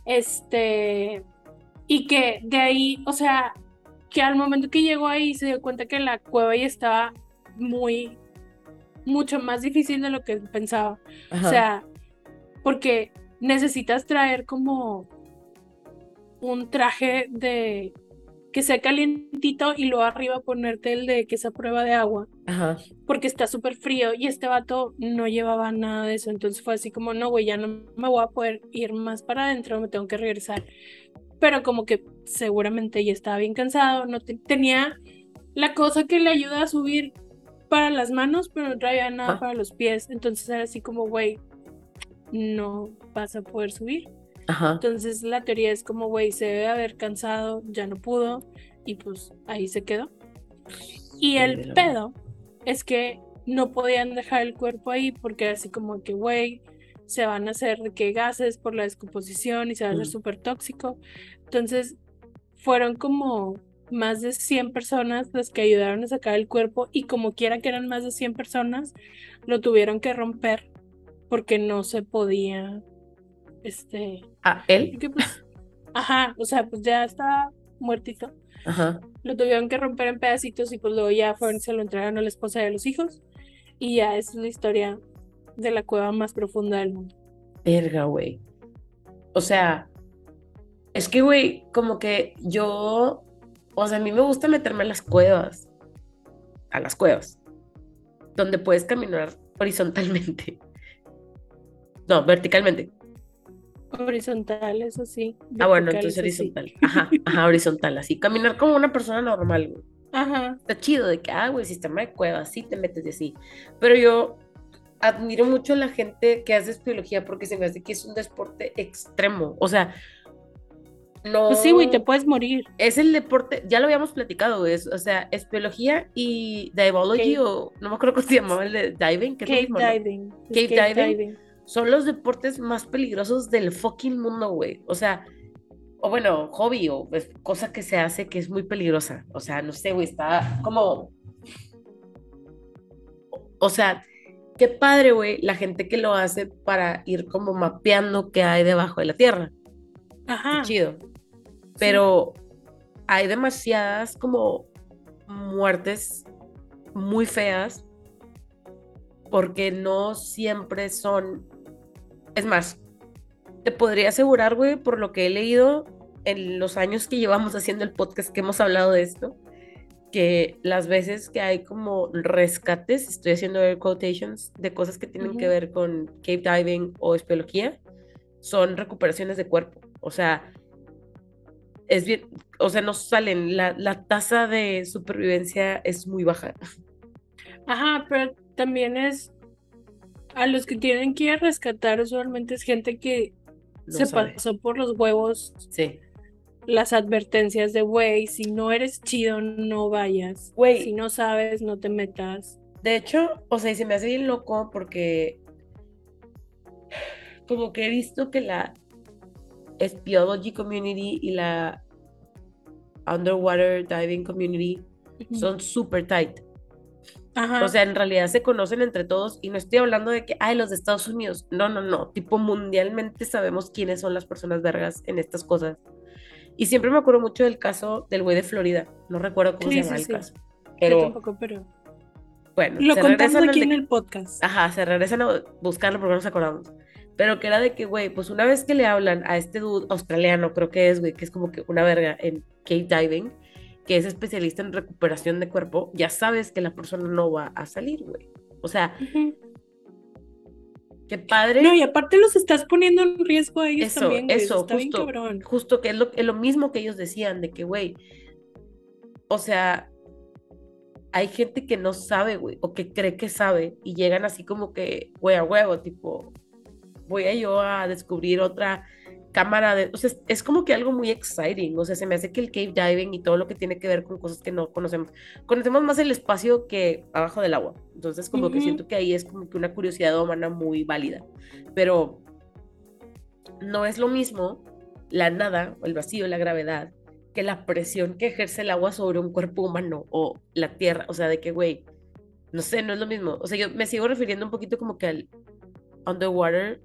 Speaker 3: Este, y que de ahí, o sea, que al momento que llegó ahí se dio cuenta que la cueva ya estaba muy, mucho más difícil de lo que pensaba.
Speaker 2: Ajá.
Speaker 3: O sea, porque necesitas traer como un traje de que sea calientito y luego arriba ponerte el de que sea prueba de agua
Speaker 2: Ajá.
Speaker 3: porque está súper frío y este vato no llevaba nada de eso, entonces fue así como, no, güey, ya no me voy a poder ir más para adentro, me tengo que regresar. Pero como que seguramente ya estaba bien cansado, no te- tenía la cosa que le ayuda a subir para las manos, pero no traía nada
Speaker 2: Ah.
Speaker 3: para los pies, entonces era así como, güey, no vas a poder subir.
Speaker 2: Ajá.
Speaker 3: Entonces la teoría es como, güey, se debe haber cansado, ya no pudo, y pues ahí se quedó. Y el pedo es que no podían dejar el cuerpo ahí porque era así como que, güey, se van a hacer que gases por la descomposición y se va a hacer
Speaker 2: Mm.
Speaker 3: súper tóxico. Entonces fueron como más de 100 personas las que ayudaron a sacar el cuerpo y como quiera que eran más de 100 personas, lo tuvieron que romper porque no se podía, este,
Speaker 2: Ah, él.
Speaker 3: porque, pues, ajá, o sea, pues ya estaba muertito.
Speaker 2: Ajá.
Speaker 3: Lo tuvieron que romper en pedacitos y pues luego ya fueron, se lo entregaron a la esposa y a los hijos. Y ya es la historia de la cueva más profunda del mundo.
Speaker 2: Verga, güey. O sea, es que, güey, como que yo, o sea, a mí me gusta meterme a las cuevas, a las cuevas, donde puedes caminar horizontalmente. No, verticalmente.
Speaker 3: Horizontal, eso sí.
Speaker 2: Ah, bueno, entonces
Speaker 3: sí.
Speaker 2: horizontal. Ajá, ajá, horizontal, así. Caminar como una persona normal, güey.
Speaker 3: Ajá.
Speaker 2: Está chido de que, ah, güey, sistema de cuevas, sí te metes y así. Pero yo admiro mucho a la gente que hace biología porque se me hace que es un deporte extremo. O sea, no.
Speaker 3: Pues sí, güey, te puedes morir.
Speaker 2: Es el deporte, ya lo habíamos platicado, güey. o sea, es biología y divology
Speaker 3: Cave-
Speaker 2: o no me acuerdo cómo se llamaba el de diving, que es
Speaker 3: Cave
Speaker 2: mismo, ¿no?
Speaker 3: diving. es
Speaker 2: Cave diving. Son los deportes más peligrosos del fucking mundo, güey. O sea, o bueno, hobby o pues, cosa que se hace que es muy peligrosa. O sea, no sé, güey, está como... O sea, qué padre, güey, la gente que lo hace para ir como mapeando qué hay debajo de la tierra. Qué
Speaker 3: Ajá.
Speaker 2: chido. Pero hay demasiadas como muertes muy feas porque no siempre son... Es más, te podría asegurar, güey, por lo que he leído en los años que llevamos haciendo el podcast que hemos hablado de esto, que las veces que hay como rescates, estoy haciendo air quotations, de cosas que tienen que ver con cave diving o espeleología, son recuperaciones de cuerpo. O sea, es bien, o sea, no salen, la, la tasa de supervivencia es muy baja.
Speaker 3: Ajá, pero también es a los que tienen que ir a rescatar usualmente es gente que se
Speaker 2: sabe.
Speaker 3: pasó por los huevos
Speaker 2: Sí.
Speaker 3: las advertencias de, güey, si no eres chido, no vayas.
Speaker 2: Güey.
Speaker 3: Si no sabes, no te metas.
Speaker 2: De hecho, o sea, y se me hace bien loco porque como que he visto que la Speleology Community y la Underwater Diving Community son súper tight.
Speaker 3: Ajá.
Speaker 2: O sea, en realidad se conocen entre todos y no estoy hablando de que, ay, los de Estados Unidos. No, no, no. Tipo, mundialmente sabemos quiénes son las personas vergas en estas cosas. Y siempre me acuerdo mucho del caso del güey de Florida. No recuerdo cómo
Speaker 3: Sí,
Speaker 2: se llama
Speaker 3: sí,
Speaker 2: el
Speaker 3: sí.
Speaker 2: caso.
Speaker 3: Yo
Speaker 2: Pero
Speaker 3: tampoco, pero
Speaker 2: bueno,
Speaker 3: lo contamos aquí
Speaker 2: de-
Speaker 3: en el podcast.
Speaker 2: Ajá, se regresan a buscarlo porque no nos acordamos. Pero que era de que, güey, pues una vez que le hablan a este dude australiano, creo que es, güey, que es como que una verga en cave diving, que es especialista en recuperación de cuerpo, ya sabes que la persona no va a salir, güey. O sea, qué padre.
Speaker 3: No, y aparte los estás poniendo en riesgo a ellos
Speaker 2: Eso,
Speaker 3: también, güey.
Speaker 2: eso,
Speaker 3: Está
Speaker 2: justo, justo que es lo, es lo mismo que ellos decían, de que, güey, o sea, hay gente que no sabe, güey, o que cree que sabe, y llegan así como que, güey, a huevo, tipo, voy a yo a descubrir otra cámara de, o sea, es, es como que algo muy exciting, o sea, se me hace que el cave diving y todo lo que tiene que ver con cosas que no conocemos, conocemos más el espacio que abajo del agua, entonces como que siento que ahí es como que una curiosidad humana muy válida, pero no es lo mismo la nada, o el vacío, la gravedad, que la presión que ejerce el agua sobre un cuerpo humano o la tierra, o sea, de que, güey, no sé, no es lo mismo. O sea, yo me sigo refiriendo un poquito como que al underwater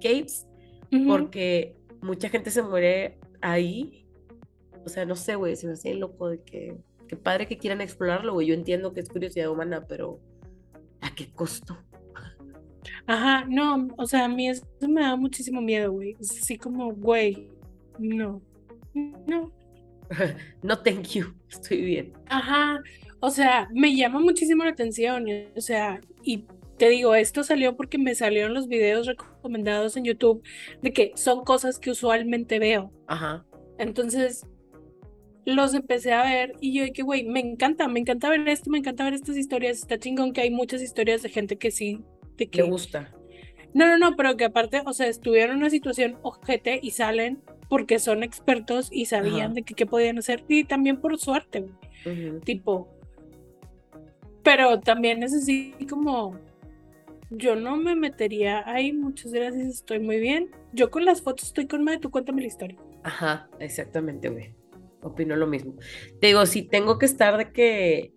Speaker 2: caves, Porque mucha gente se muere ahí. O sea, no sé, güey, se me hace loco de que, qué padre que quieran explorarlo, güey. Yo entiendo que es curiosidad humana, pero ¿a qué costo?
Speaker 3: Ajá, no, o sea, a mí eso me da muchísimo miedo, güey. Es así como, güey, no. No.
Speaker 2: no, thank you, estoy bien.
Speaker 3: Ajá, o sea, me llama muchísimo la atención, o sea, y te digo, esto salió porque me salieron los videos recomendados en YouTube de que son cosas que usualmente veo.
Speaker 2: Ajá,
Speaker 3: Entonces, los empecé a ver y yo de que, güey, me encanta, me encanta ver esto, me encanta ver estas historias. Está chingón que hay muchas historias de gente que sí, de
Speaker 2: le
Speaker 3: que...
Speaker 2: gusta.
Speaker 3: No, no, no, pero que aparte, o sea, estuvieron en una situación ojete y salen porque son expertos y sabían
Speaker 2: Ajá.
Speaker 3: de que qué podían hacer y también por suerte, güey
Speaker 2: Ujú.
Speaker 3: tipo. Pero también es así como, yo no me metería ahí, muchas gracias, estoy muy bien. Yo con las fotos estoy con madre, tú cuéntame la historia.
Speaker 2: Ajá, exactamente, güey. Opino lo mismo. Te digo, si tengo que estar de que.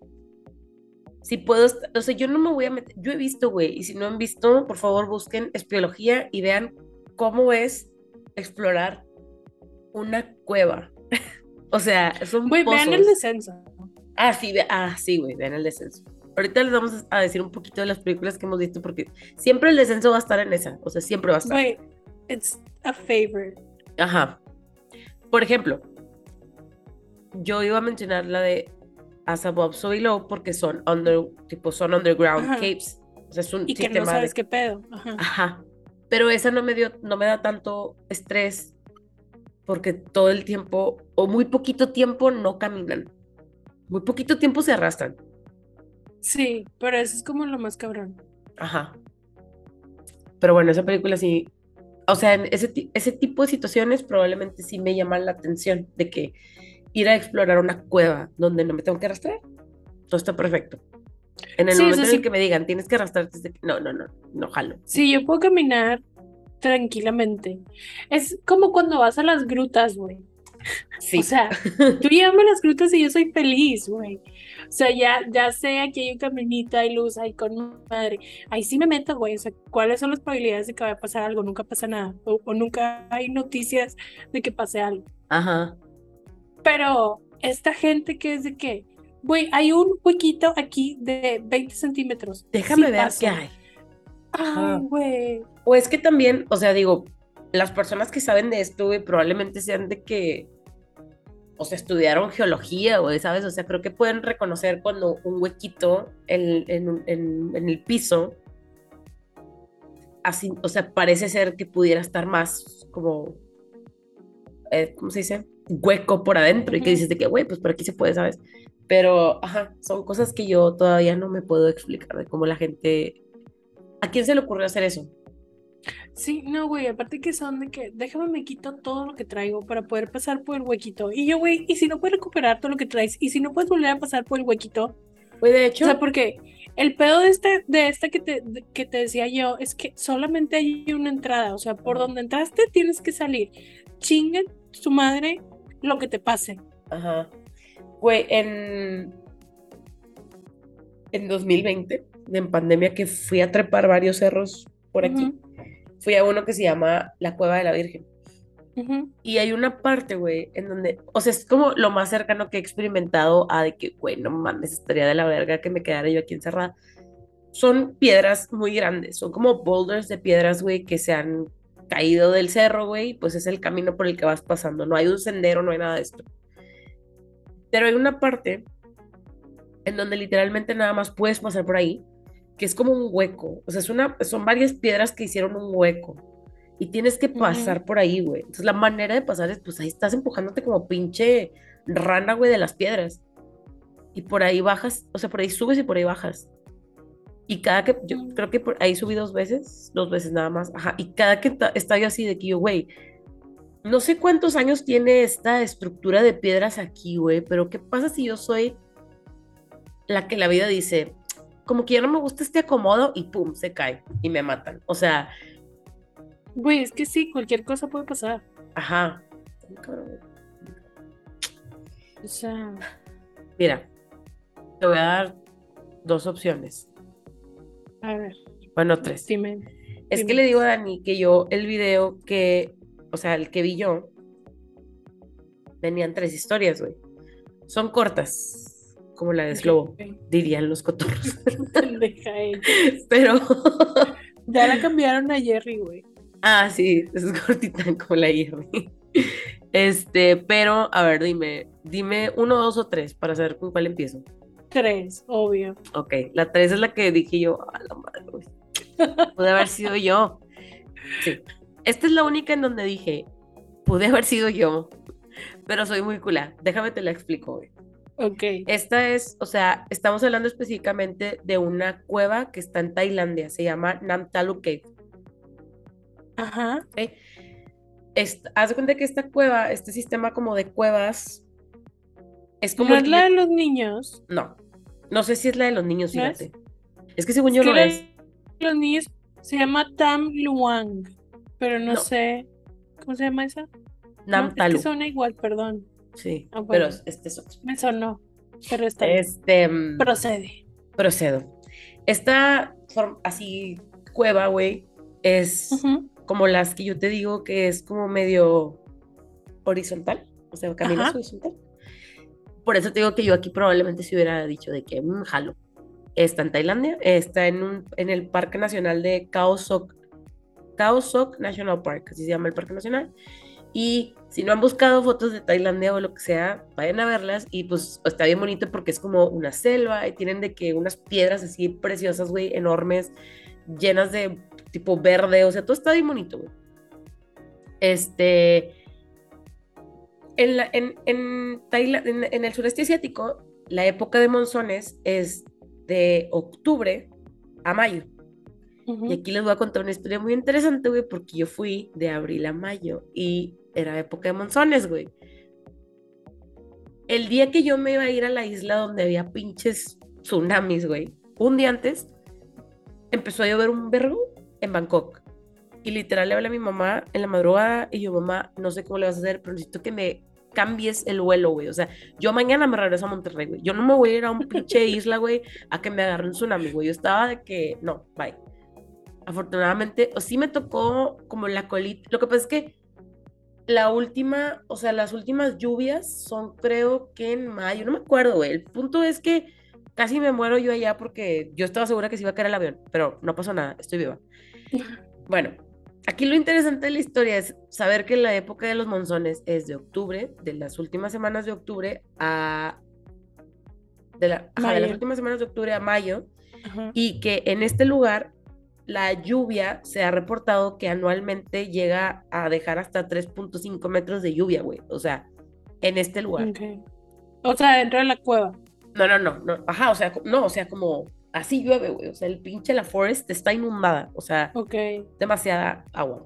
Speaker 2: Si puedo, o sea, yo no me voy a meter. Yo he visto, güey, y si no han visto, por favor busquen espiología y vean cómo es explorar una cueva. o sea, son
Speaker 3: Güey, vean el descenso.
Speaker 2: Ah, sí, ve- ah, sí, güey, vean el descenso. Ahorita les vamos a decir un poquito de las películas que hemos visto, porque siempre el descenso va a estar en esa. O sea, siempre va a estar.
Speaker 3: Güey, it's a favorite.
Speaker 2: Ajá. Por ejemplo, yo iba a mencionar la de As Above So Below porque son under, tipo, son underground
Speaker 3: Ajá.
Speaker 2: caves. O sea, es un
Speaker 3: Y que
Speaker 2: sistema
Speaker 3: no sabes
Speaker 2: de-
Speaker 3: qué pedo. Ajá.
Speaker 2: Ajá. Pero esa no me dio, no me da tanto estrés porque todo el tiempo, o muy poquito tiempo, no caminan. Muy poquito tiempo se arrastran.
Speaker 3: Sí, pero eso es como lo más cabrón.
Speaker 2: Ajá. Pero bueno, esa película sí. O sea, en ese, ese tipo de situaciones probablemente sí me llaman la atención de que ir a explorar una cueva donde no me tengo que arrastrar. Todo está perfecto. En el
Speaker 3: Sí,
Speaker 2: momento en
Speaker 3: sí.
Speaker 2: el que me digan, tienes que arrastrarte, no, no, no, no jalo.
Speaker 3: Sí, yo puedo caminar tranquilamente. Es como cuando vas a las grutas, güey.
Speaker 2: Sí.
Speaker 3: O sea, tú llévame las grutas y yo soy feliz, güey. O sea, ya, ya sé, aquí hay un caminito, hay luz, hay con madre. Ahí sí me meto, güey. O sea, ¿cuáles son las probabilidades de que vaya a pasar algo? Nunca pasa nada. O, o nunca hay noticias de que pase algo.
Speaker 2: Ajá.
Speaker 3: Pero esta gente que es de que, güey, hay un huequito aquí de 20 centímetros.
Speaker 2: Déjame
Speaker 3: Sí
Speaker 2: ver
Speaker 3: paso.
Speaker 2: qué hay.
Speaker 3: Ay, güey.
Speaker 2: O es que también, o sea, digo, las personas que saben de esto, güey, probablemente sean de que, o sea, estudiaron geología, güey, ¿sabes? O sea, creo que pueden reconocer cuando un huequito en, en en- en el piso, así, o sea, parece ser que pudiera estar más como, eh, ¿cómo se dice? Hueco por adentro y que dices de que, güey, pues por aquí se puede, ¿sabes? Pero, ajá, son cosas que yo todavía no me puedo explicar de cómo la gente... ¿A quién se le ocurrió hacer eso?
Speaker 3: Sí, no, güey, aparte que son de que déjame me quito todo lo que traigo para poder pasar por el huequito. Y yo, güey, ¿y si no puedes recuperar todo lo que traes? ¿Y si no puedes volver a pasar por el huequito?
Speaker 2: Pues de
Speaker 3: O
Speaker 2: hecho,
Speaker 3: sea, porque El pedo de este, de este que te, de- que te decía yo es que solamente hay una entrada, o sea, por donde entraste tienes que salir. Chingue su madre lo que te pase.
Speaker 2: Ajá. Güey, en, en 2020, en pandemia, que fui a trepar varios cerros por aquí, fui a uno que se llama la Cueva de la Virgen. Y hay una parte, güey, en donde, o sea, es como lo más cercano que he experimentado a de que, güey, no mames, estaría de la verga que me quedara yo aquí encerrada. Son piedras muy grandes, son como boulders de piedras, güey, que se han caído del cerro, güey, pues es el camino por el que vas pasando. No hay un sendero, no hay nada de esto. Pero hay una parte en donde literalmente nada más puedes pasar por ahí, que es como un hueco. O sea, es una, son varias piedras que hicieron un hueco. Y tienes que pasar por ahí, güey. Entonces la manera de pasar es, pues ahí estás empujándote como pinche rana, güey, de las piedras. Y por ahí bajas, o sea, por ahí subes y por ahí bajas. Y cada que, yo creo que por ahí subí dos veces, dos veces nada más, ajá. Y cada que ta- estaba yo así de que yo, güey, no sé cuántos años tiene esta estructura de piedras aquí, güey, pero ¿qué pasa si yo soy la que la vida dice, como que ya no me gusta este acomodo y pum, se cae y me matan? O sea,
Speaker 3: Güey, es que sí, cualquier cosa puede pasar.
Speaker 2: ajá.
Speaker 3: O sea,
Speaker 2: Mira, te voy a dar dos opciones.
Speaker 3: a ver,
Speaker 2: Bueno, tres.
Speaker 3: dime.
Speaker 2: Es que le digo a Dani que yo, el video que, o sea, el que vi yo, tenían tres historias, güey. Son cortas, como la de Slobo, dirían los cotorros. Pero,
Speaker 3: Ya la cambiaron a Jerry, güey.
Speaker 2: ah, sí, es cortita como la Jerry. Este, pero, a ver, dime, dime uno, dos o tres para saber con cuál empiezo.
Speaker 3: Tres, obvio.
Speaker 2: Ok, la tres es la que dije yo, a la madre, güey. Pude haber sido yo. Sí. Esta es la única en donde dije, pude haber sido yo, pero soy muy culá. Déjame te la explico, güey.
Speaker 3: Ok.
Speaker 2: Esta es, o sea, estamos hablando específicamente de una cueva que está en Tailandia, se llama Namtalu Cave.
Speaker 3: Ajá.
Speaker 2: ¿ok? Est- haz de cuenta que esta cueva, este sistema como de cuevas, es como...
Speaker 3: ¿No es la de los niños?
Speaker 2: No, no sé si es la de los niños, fíjate. Es que según yo no es.
Speaker 3: los niños se llama Tam Luang, pero no,
Speaker 2: No.
Speaker 3: sé. ¿Cómo se llama esa? No, es
Speaker 2: Namtalu.
Speaker 3: que suena igual, perdón.
Speaker 2: Sí,
Speaker 3: Ah,
Speaker 2: pero
Speaker 3: bueno.
Speaker 2: este es otro.
Speaker 3: Me sonó. Pero está bien.
Speaker 2: Este, mm,
Speaker 3: Procede.
Speaker 2: procedo. Esta así cueva, güey, es
Speaker 3: Ujú.
Speaker 2: como las que yo te digo que es como medio horizontal, o sea, caminas
Speaker 3: Ajá.
Speaker 2: horizontal. Por eso te digo que yo aquí probablemente se hubiera dicho de que mm, jalo. Está en Tailandia, está en, un, en el Parque Nacional de Khao Sok, Khao Sok National Park, así se llama el Parque Nacional. Y si no han buscado fotos de Tailandia o lo que sea, vayan a verlas. Y pues está bien bonito porque es como una selva y tienen de que unas piedras así preciosas, güey, enormes, llenas de tipo verde. O sea, todo está bien bonito, güey. Este. En, la- en, en, Taila- en, en el sureste asiático, la época de monzones es de octubre a mayo. Y aquí les voy a contar una historia muy interesante, güey, porque yo fui de abril a mayo y era época de monzones, güey. El día que yo me iba a ir a la isla donde había pinches tsunamis, güey, un día antes empezó a llover un vergo en Bangkok. Y literal le hablé a mi mamá en la madrugada y yo, mamá, no sé cómo le vas a hacer, pero necesito que me cambies el vuelo, güey. O sea, yo mañana me regreso a Monterrey, güey. Yo no me voy a ir a un pinche isla, güey, a que me agarre un tsunami, güey. Yo estaba de que, no, bye afortunadamente, o sí me tocó como la colita. Lo que pasa es que la última, o sea, las últimas lluvias son creo que en mayo, no me acuerdo, güey. El punto es que casi me muero yo allá porque yo estaba segura que se iba a caer el avión, pero no pasó nada, estoy viva. Bueno, aquí lo interesante de la historia es saber que la época de los monzones es de octubre, de las últimas semanas de octubre a... De, la, ajá, de las últimas semanas de octubre a mayo,
Speaker 3: Ajá.
Speaker 2: y que en este lugar la lluvia se ha reportado que anualmente llega a dejar hasta 3.5 metros de lluvia, güey. O sea, en este lugar.
Speaker 3: Ok. O sea, dentro de la cueva.
Speaker 2: No, no, no, no. Ajá, o sea, no, o sea, como así llueve, güey. O sea, el pinche La Forest está inundada. O sea,
Speaker 3: Ok.
Speaker 2: demasiada agua.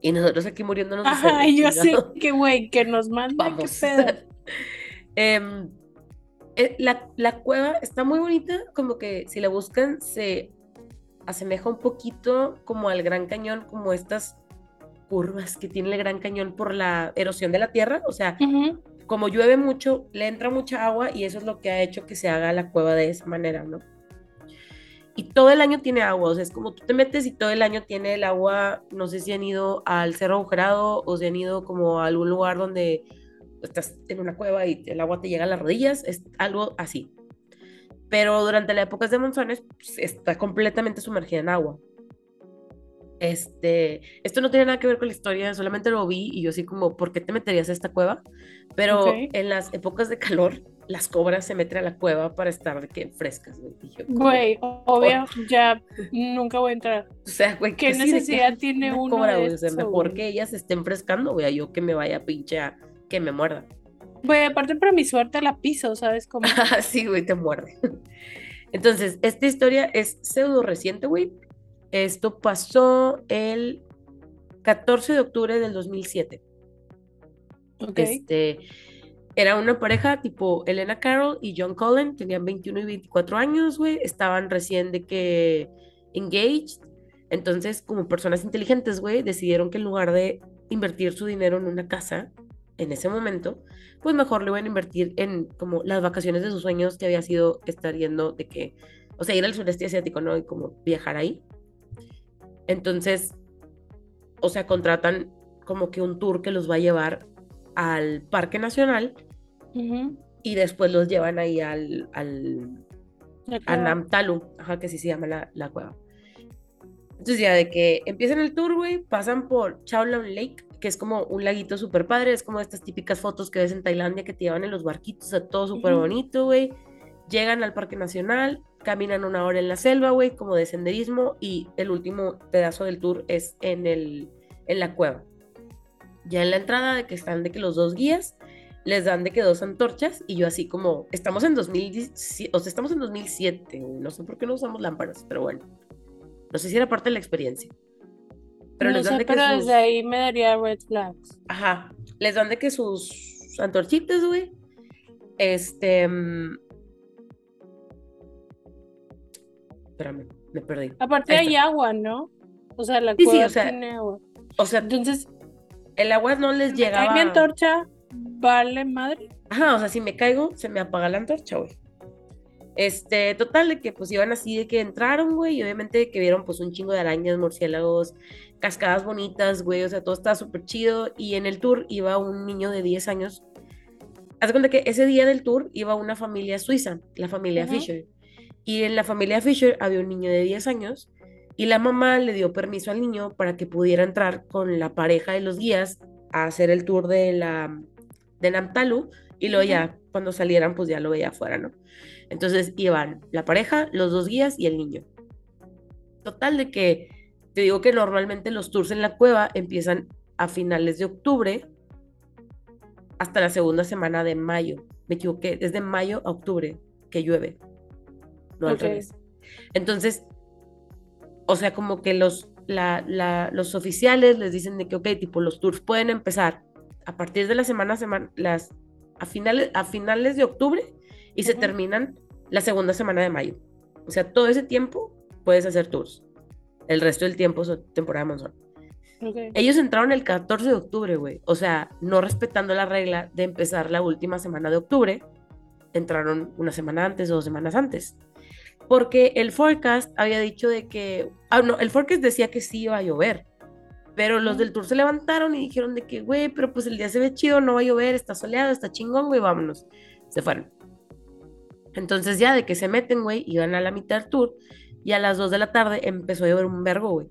Speaker 2: Y nosotros aquí muriéndonos de
Speaker 3: Ajá, y yo sé que, güey, que nos manda, qué
Speaker 2: Vamos.
Speaker 3: pedo.
Speaker 2: Em, eh, la, la cueva está muy bonita, como que si la buscan se asemeja un poquito como al Gran Cañón, como estas curvas que tiene el Gran Cañón por la erosión de la tierra, o sea, como llueve mucho, le entra mucha agua y eso es lo que ha hecho que se haga la cueva de esa manera, ¿no? Y todo el año tiene agua, o sea, es como tú te metes y todo el año tiene el agua, no sé si han ido al Cerro Agujerado o si han ido como a algún lugar donde estás en una cueva y el agua te llega a las rodillas, es algo así. Pero durante la época de monzones pues, está completamente sumergida en agua. Este, esto no tiene nada que ver con la historia, solamente lo vi y yo así como, ¿por qué te meterías a esta cueva? Pero
Speaker 3: Ok.
Speaker 2: en las épocas de calor, las cobras se meten a la cueva para estar de que frescas, güey.
Speaker 3: Güey, obvio, ya nunca voy a entrar.
Speaker 2: O sea, güey,
Speaker 3: ¿Qué
Speaker 2: que
Speaker 3: necesidad tiene
Speaker 2: una
Speaker 3: uno
Speaker 2: cobra,
Speaker 3: de
Speaker 2: güey? O sea, mejor que ellas se estén frescando, güey, a yo que me vaya pinche a que me muerda.
Speaker 3: Güey, aparte para mi suerte la piso, ¿sabes cómo?
Speaker 2: sí, güey, te muerde. Entonces, esta historia es pseudo reciente, güey. Esto pasó el 14 de octubre del 2007.
Speaker 3: Ok.
Speaker 2: Este, era una pareja tipo Elena Carroll y John Cullen, tenían 21 y 24 años, güey, estaban recién de que engaged. Entonces, como personas inteligentes, güey, decidieron que en lugar de invertir su dinero en una casa en ese momento, pues mejor lo iban a invertir en como las vacaciones de sus sueños que había sido estar yendo de que, o sea, ir al sureste asiático, ¿no? Y como viajar ahí. Entonces, o sea, contratan como que un tour que los va a llevar al Parque Nacional y después los llevan ahí al, al a. Namtalu, ajá, que así se llama la, la cueva. Entonces ya de que empiezan el tour, güey, pasan por Chowlong Lake, que es como un laguito súper padre, es como estas típicas fotos que ves en Tailandia que te llevan en los barquitos, a todo súper bonito, güey. Llegan al Parque Nacional, caminan una hora en la selva, güey, como de senderismo, y el último pedazo del tour es en, el, en la cueva. Ya en la entrada de que están de que los dos guías les dan de que dos antorchas y yo así como, estamos en 2017, o sea, estamos en 2007, güey, no sé por qué no usamos lámparas, pero bueno, no sé si era parte de la experiencia. Pero
Speaker 3: no
Speaker 2: les dan
Speaker 3: sé,
Speaker 2: de que
Speaker 3: pero
Speaker 2: sus,
Speaker 3: desde ahí me daría red flags.
Speaker 2: ajá, les dan de que sus antorchitas, güey, este, mm, espérame, me perdí.
Speaker 3: Aparte hay agua, ¿no? O sea, la
Speaker 2: Sí, sí,
Speaker 3: cueva
Speaker 2: o sea,
Speaker 3: tiene agua.
Speaker 2: O sea,
Speaker 3: Entonces,
Speaker 2: el agua no les llegaba.
Speaker 3: mi antorcha, vale madre.
Speaker 2: Ajá, o sea, si me caigo, se me apaga la antorcha, güey. Este, total, de que pues iban así de que entraron, güey, y obviamente que vieron pues un chingo de arañas, murciélagos, cascadas bonitas, güey, o sea, todo estaba súper chido. Y en el tour iba un niño de 10 años. Haz cuenta que ese día del tour iba una familia suiza, la familia
Speaker 3: Ujú.
Speaker 2: Fisher. Y en la familia Fisher había un niño de 10 años y la mamá le dio permiso al niño para que pudiera entrar con la pareja de los guías a hacer el tour de la de Namtalu y luego ya cuando salieran pues ya lo veía afuera, ¿no? Entonces iban la pareja, los dos guías y el niño. Total de que te digo que normalmente los tours en la cueva empiezan a finales de octubre hasta la segunda semana de mayo. Me equivoqué, es de mayo a octubre que llueve. No al revés. Entonces, o sea, como que los, la- la- los oficiales les dicen de que, ok, tipo, los tours pueden empezar a partir de la semana, semana las, a, finales, a finales de octubre y se terminan la segunda semana de mayo. O sea, todo ese tiempo puedes hacer tours. El resto del tiempo es temporada de monzón.
Speaker 3: Ok.
Speaker 2: Ellos entraron el 14 de octubre, güey. O sea, no respetando la regla de empezar la última semana de octubre, entraron una semana antes o dos semanas antes. Porque el forecast había dicho de que. Ah, no, el forecast decía que sí iba a llover. Pero los del tour se levantaron y dijeron de que, güey, pero pues el día se ve chido, no va a llover, está soleado, está chingón, güey, vámonos. Se fueron. Entonces ya de que se meten, güey, iban a la mitad del tour y a las 2 de la tarde empezó a llover un vergo, güey.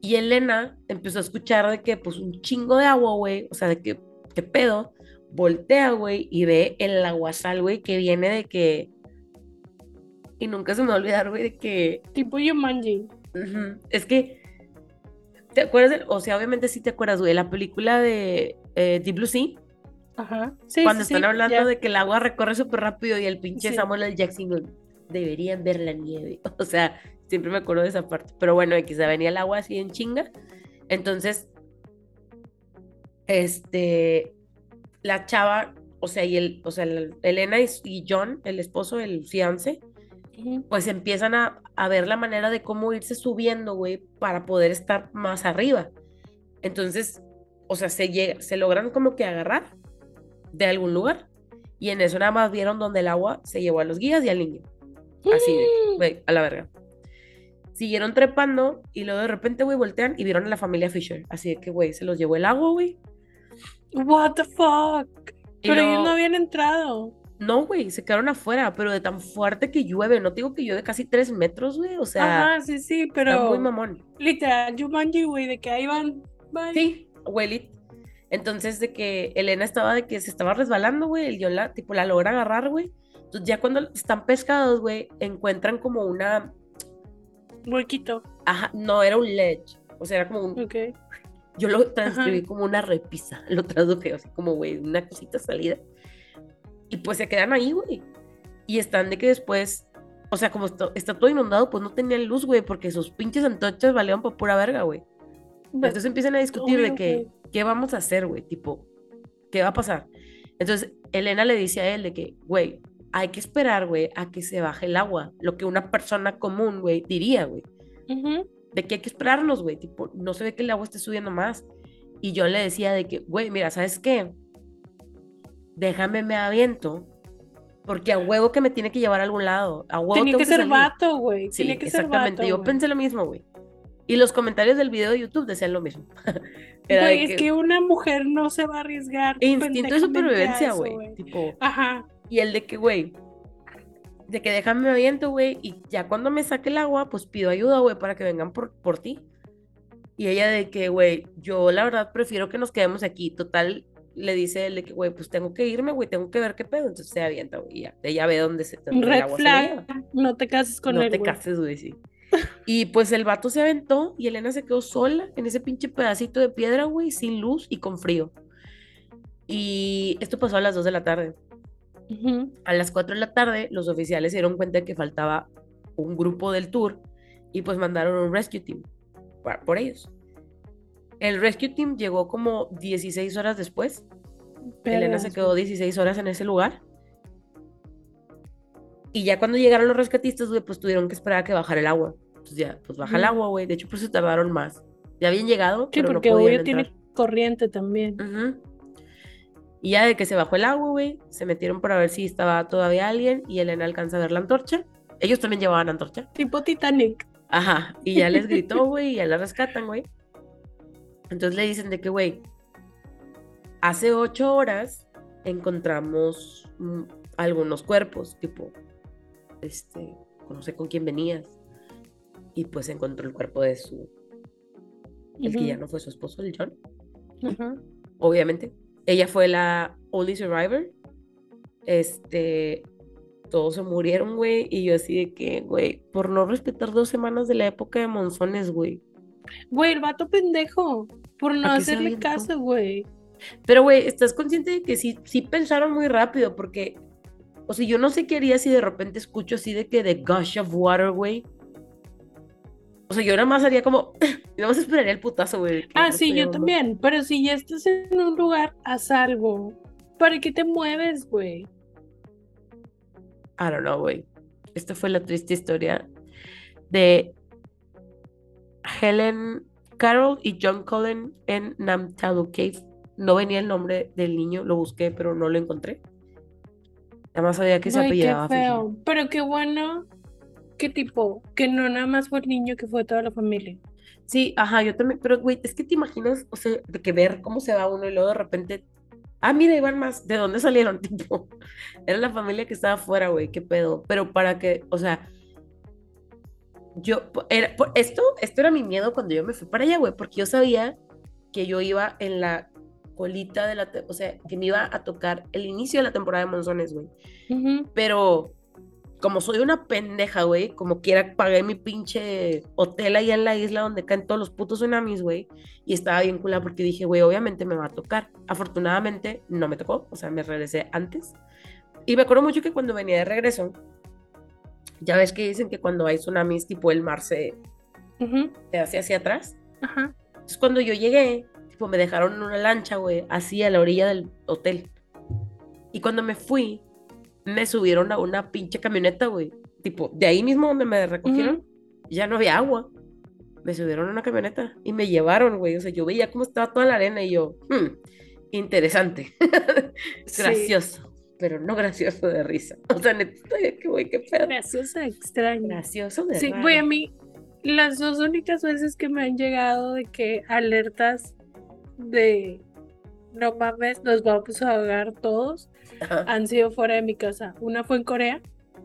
Speaker 2: Y Elena empezó a escuchar de que, pues, un chingo de agua, güey, o sea, de que, ¿qué pedo? Voltea, güey, y ve el aguasal, güey, que viene de que... Y nunca se me va a olvidar, güey, de que...
Speaker 3: Tipo Yumanji.
Speaker 2: ujú, Es que... ¿Te acuerdas? de- o sea, obviamente sí te acuerdas, güey, la película de eh, Deep Blue Sea,
Speaker 3: Ajá. Sí,
Speaker 2: cuando
Speaker 3: sí,
Speaker 2: están hablando
Speaker 3: ya.
Speaker 2: de que el agua recorre súper rápido y el pinche
Speaker 3: Sí.
Speaker 2: Samuel L. Jackson deberían ver la nieve. O sea, siempre me acuerdo de esa parte. Pero bueno, que se venía el agua así en chinga. Entonces, este, la chava o sea, y el, o sea, el- Elena y, y John, el esposo, el fiance, pues empiezan a, a ver la manera de cómo irse subiendo, güey, para poder estar más arriba. Entonces, o sea, se, llega, se logran como que agarrar de algún lugar. Y en eso nada más vieron donde el agua se llevó a los guías y al niño. Así de, güey, a la verga. Siguieron trepando y luego de repente, güey, voltean y vieron a la familia Fisher. Así de que, güey, se los llevó el agua, güey.
Speaker 3: What the fuck.
Speaker 2: Y
Speaker 3: Pero ellos no habían entrado.
Speaker 2: No, güey, se quedaron afuera, pero de tan fuerte que llueve. No te digo que llueve casi tres metros, güey. O sea,
Speaker 3: Ajá, sí, sí,
Speaker 2: está
Speaker 3: pero
Speaker 2: muy mamón.
Speaker 3: literal, Jumanji, güey, de que ahí van. bye.
Speaker 2: Sí, güey. Entonces, de que Elena estaba de que se estaba resbalando, güey. El John la, tipo, la logra agarrar, güey. Entonces, ya cuando están pescados, güey, encuentran como una.
Speaker 3: Huequito.
Speaker 2: Ajá, no era un ledge. O sea, era como un. Yo lo transcribí
Speaker 3: Ajá.
Speaker 2: como una repisa. Lo traduje así como, güey, una cosita salida. Y pues se quedan ahí, güey. Y están de que después. O sea, como esto- está todo inundado, pues no tenían luz, güey, porque sus pinches antorchas valían por pura verga, güey. Entonces empiezan a discutir de
Speaker 3: obvio,
Speaker 2: que,
Speaker 3: güey.
Speaker 2: ¿Qué vamos a hacer, güey? Tipo, ¿qué va a pasar? Entonces, Elena le dice a él de que, güey, hay que esperar, güey, a que se baje el agua. Lo que una persona común, güey, diría, güey.
Speaker 3: Ujú.
Speaker 2: De que hay que esperarnos, güey. Tipo, no se ve que el agua esté subiendo más. Y yo le decía de que, güey, mira, ¿sabes qué? Déjame me aviento. Porque a huevo que me tiene que llevar a algún lado. A huevo
Speaker 3: Tenía
Speaker 2: tengo
Speaker 3: que ser
Speaker 2: salir.
Speaker 3: vato, güey.
Speaker 2: Sí,
Speaker 3: Tenía que ser
Speaker 2: exactamente.
Speaker 3: vato.
Speaker 2: yo
Speaker 3: güey.
Speaker 2: pensé lo mismo, güey. Y los comentarios del video de YouTube decían lo mismo. Era
Speaker 3: es que una mujer no se va a arriesgar.
Speaker 2: instinto de supervivencia, güey. Tipo,
Speaker 3: Ajá.
Speaker 2: y el de que, güey, de que déjame me aviento, güey, y ya cuando me saque el agua, pues pido ayuda, güey, para que vengan por, por ti. Y ella de que, güey, yo la verdad prefiero que nos quedemos aquí. Total, le dice él de que, güey, pues tengo que irme, güey, tengo que ver qué pedo. Entonces se avienta, güey, ya. Ella ve dónde se dónde el
Speaker 3: Red
Speaker 2: agua se la lleva.
Speaker 3: flag. No te cases con
Speaker 2: no
Speaker 3: él,
Speaker 2: te
Speaker 3: güey.
Speaker 2: cases, güey, sí. Y pues el vato se aventó y Elena se quedó sola en ese pinche pedacito de piedra, güey, sin luz y con frío. Y esto pasó a las 2 de la tarde. A las 4 de la tarde, los oficiales se dieron cuenta de que faltaba un grupo del tour y pues mandaron un rescue team por ellos. El rescue team llegó como 16 horas después. Elena se quedó 16 horas en ese lugar. Y ya cuando llegaron los rescatistas, pues tuvieron que esperar a que bajara el agua. Pues ya, pues baja el agua, güey. De hecho, pues se tardaron más. Ya habían llegado,
Speaker 3: Sí,
Speaker 2: pero no
Speaker 3: porque
Speaker 2: podían
Speaker 3: obvio
Speaker 2: entrar.
Speaker 3: tiene corriente también.
Speaker 2: Y ya de que se bajó el agua, güey, se metieron para ver si estaba todavía alguien y Elena alcanza a ver la antorcha. Ellos también llevaban antorcha.
Speaker 3: Tipo Titanic.
Speaker 2: Ajá, y ya les gritó, güey, y ya la rescatan, güey. Entonces le dicen de que, güey, hace ocho horas encontramos mm, algunos cuerpos, tipo, este, no sé con quién venías. Y pues encontró el cuerpo de su, el que ya no fue su esposo, el John, obviamente. Ella fue la only survivor. Este, todos se murieron, güey, y yo así de que, güey, por no respetar dos semanas de la época de monzones, güey.
Speaker 3: Güey, el vato pendejo. Por no
Speaker 2: ¿A qué se
Speaker 3: hacerle caso, güey.
Speaker 2: Pero, güey, ¿estás consciente de que sí, sí pensaron muy rápido? Porque, o sea, yo no sé qué haría si de repente escucho así de que de gush of water, güey. O sea, yo nada más haría como, nada más esperaría el putazo, güey.
Speaker 3: Ah, sí, yo también. Pero si ya estás en un lugar a salvo, ¿para qué te mueves, güey?
Speaker 2: I don't know, güey. Esta fue la triste historia de Helen Carroll y John Cullen en Namtalu Cave. No venía el nombre del niño, lo busqué, pero no lo encontré. Nada más sabía que se
Speaker 3: qué
Speaker 2: apellidaba
Speaker 3: feo. Pero qué bueno. ¿Qué tipo? Que no nada más fue el niño, que fue toda la familia.
Speaker 2: Sí, ajá, yo también, pero güey, es que te imaginas, o sea, de que ver cómo se va uno y luego de repente, ah, mira, iban más, ¿de dónde salieron? Tipo, era la familia que estaba afuera, güey, qué pedo, pero para que, o sea, yo, era, esto, esto era mi miedo cuando yo me fui para allá, güey, porque yo sabía que yo iba en la colita de la, o sea, que me iba a tocar el inicio de la temporada de monzones, güey,
Speaker 3: Ujú.
Speaker 2: pero como soy una pendeja, güey, como quiera pagué mi pinche hotel allá en la isla donde caen todos los putos tsunamis, güey, y estaba bien culada porque dije, güey, obviamente me va a tocar. Afortunadamente no me tocó, o sea, me regresé antes. Y me acuerdo mucho que cuando venía de regreso, ya ves que dicen que cuando hay tsunamis, tipo el mar se,
Speaker 3: Ujú.
Speaker 2: se hace hacia atrás.
Speaker 3: Ajá.
Speaker 2: Entonces cuando yo llegué, tipo me dejaron en una lancha, güey, así a la orilla del hotel. Y cuando me fui, me subieron a una pinche camioneta, güey. Tipo, de ahí mismo donde me recogieron, ya no había agua. Me subieron a una camioneta y me llevaron, güey. O sea, yo veía cómo estaba toda la arena y yo, hmm, interesante.
Speaker 3: Sí.
Speaker 2: gracioso, pero no gracioso de risa. O sea, neta, que güey, qué pedo.
Speaker 3: Graciosa, extraña.
Speaker 2: Gracioso de
Speaker 3: Sí,
Speaker 2: raro.
Speaker 3: güey, a mí, las dos únicas veces que me han llegado de que alertas de no mames, nos vamos a ahogar todos,
Speaker 2: Ajá.
Speaker 3: han sido fuera de mi casa. Una fue en Corea,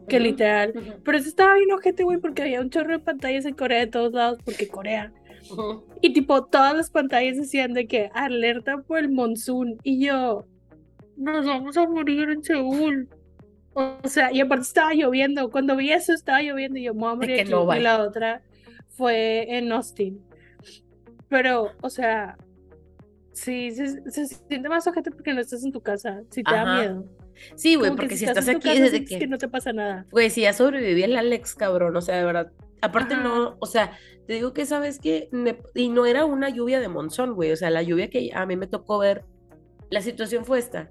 Speaker 3: que
Speaker 2: Ujú,
Speaker 3: literal.
Speaker 2: ujú,
Speaker 3: Pero eso estaba bien ojete, güey, porque había un chorro de pantallas en Corea de todos lados, porque Corea.
Speaker 2: ujú.
Speaker 3: Y tipo, todas las pantallas decían de que alerta por el monzón. Y yo, nos vamos a morir en Seúl. O sea, y aparte estaba lloviendo. Cuando vi eso estaba lloviendo y yo me voy a morir aquí".
Speaker 2: no
Speaker 3: Y la otra fue en Austin. Pero, o sea, sí, se, se siente más ojete porque no estás en tu casa. Si te da
Speaker 2: Ajá.
Speaker 3: miedo.
Speaker 2: Sí, güey, porque si estás
Speaker 3: tu
Speaker 2: aquí
Speaker 3: casa
Speaker 2: desde que...
Speaker 3: que no te pasa nada.
Speaker 2: Güey, si ya sobreviví el Alex, cabrón, o sea, de verdad. Aparte
Speaker 3: Ajá.
Speaker 2: no, o sea, te digo que sabes que, y no era una lluvia de monzón, güey, o sea, la lluvia que a mí me tocó ver, la situación fue esta.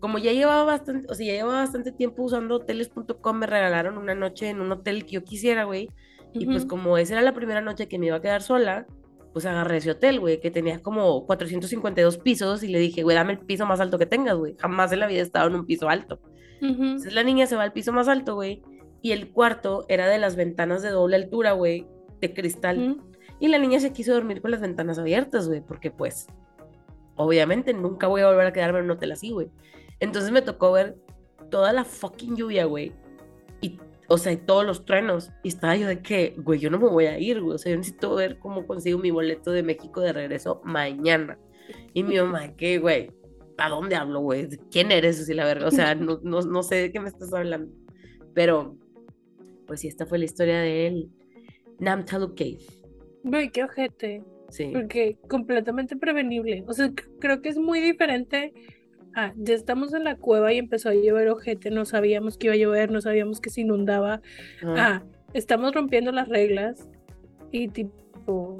Speaker 2: Como ya llevaba bastante, o sea, ya llevaba bastante tiempo usando hoteles.com, me regalaron una noche en un hotel que yo quisiera, güey. Y pues como esa era la primera noche que me iba a quedar sola, pues agarré ese hotel, güey, que tenía como 452 pisos y le dije, güey, dame el piso más alto que tengas, güey. Jamás en la vida he estado en un piso alto.
Speaker 3: Ujú.
Speaker 2: Entonces la niña se va al piso más alto, güey. Y el cuarto era de las ventanas de doble altura, güey, de cristal.
Speaker 3: Ujú.
Speaker 2: Y la niña se quiso dormir con las ventanas abiertas, güey, porque pues, obviamente nunca voy a volver a quedarme en un hotel así, güey. Entonces me tocó ver toda la fucking lluvia, güey. O sea, todos los truenos. Y estaba yo de que, güey, yo no me voy a ir, güey. O sea, yo necesito ver cómo consigo mi boleto de México de regreso mañana. Y mi mamá, ¿qué, güey? ¿A dónde hablo, güey? ¿De ¿Quién eres? Así la verga. O sea, no, no, no sé de qué me estás hablando. Pero, pues sí, esta fue la historia de él. Namtalu Cave.
Speaker 3: Güey, qué ojete.
Speaker 2: Sí.
Speaker 3: Porque completamente prevenible. O sea, creo que es muy diferente. A ya estamos en la cueva y empezó a llover ojete, no sabíamos que iba a llover, no sabíamos que se inundaba.
Speaker 2: Ah.
Speaker 3: Ah, estamos rompiendo las reglas y tipo,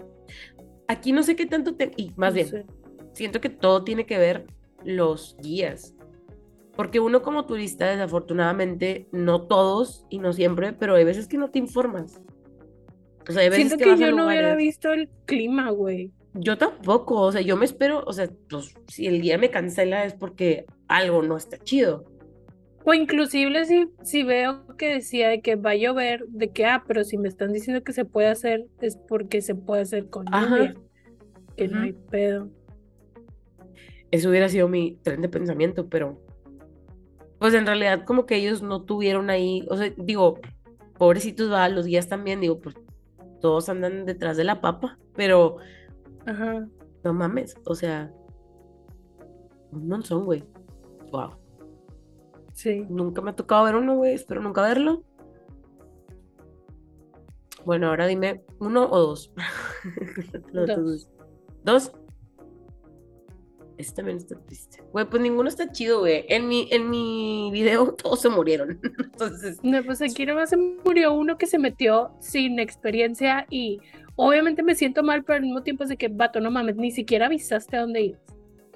Speaker 2: Aquí no sé qué tanto te... Y más
Speaker 3: no
Speaker 2: bien,
Speaker 3: sé.
Speaker 2: siento que todo tiene que ver los guías. Porque uno como turista, desafortunadamente, no todos y no siempre, pero hay veces que no te informas. O sea, hay veces
Speaker 3: Siento
Speaker 2: que,
Speaker 3: que,
Speaker 2: vas a
Speaker 3: yo no hubiera
Speaker 2: lugares-
Speaker 3: visto el clima, güey.
Speaker 2: Yo tampoco, o sea, yo me espero, o sea, pues, si el guía me cancela es porque algo no está chido.
Speaker 3: O inclusive si, si veo que decía de que va a llover, de que, ah, pero si me están diciendo que se puede hacer, es porque se puede hacer con
Speaker 2: Ajá.
Speaker 3: lluvia. Que no hay pedo.
Speaker 2: Eso hubiera sido mi tren de pensamiento, pero pues en realidad como que ellos no tuvieron ahí, o sea, digo, pobrecitos va, los guías también, digo, pues todos andan detrás de la papa, pero
Speaker 3: Ajá.
Speaker 2: no mames, o sea, un monzón, güey. Wow.
Speaker 3: Sí.
Speaker 2: Nunca me ha tocado ver uno, güey, espero nunca verlo. Bueno, ahora dime, ¿uno o Dos.
Speaker 3: dos.
Speaker 2: ¿Dos? Este también está triste. Güey, pues ninguno está chido, güey. En mi, en mi video todos se murieron. Entonces,
Speaker 3: No, pues aquí nomás se murió uno que se metió sin experiencia y obviamente me siento mal, pero al mismo tiempo es de que, vato, no mames, ni siquiera avisaste a dónde ibas.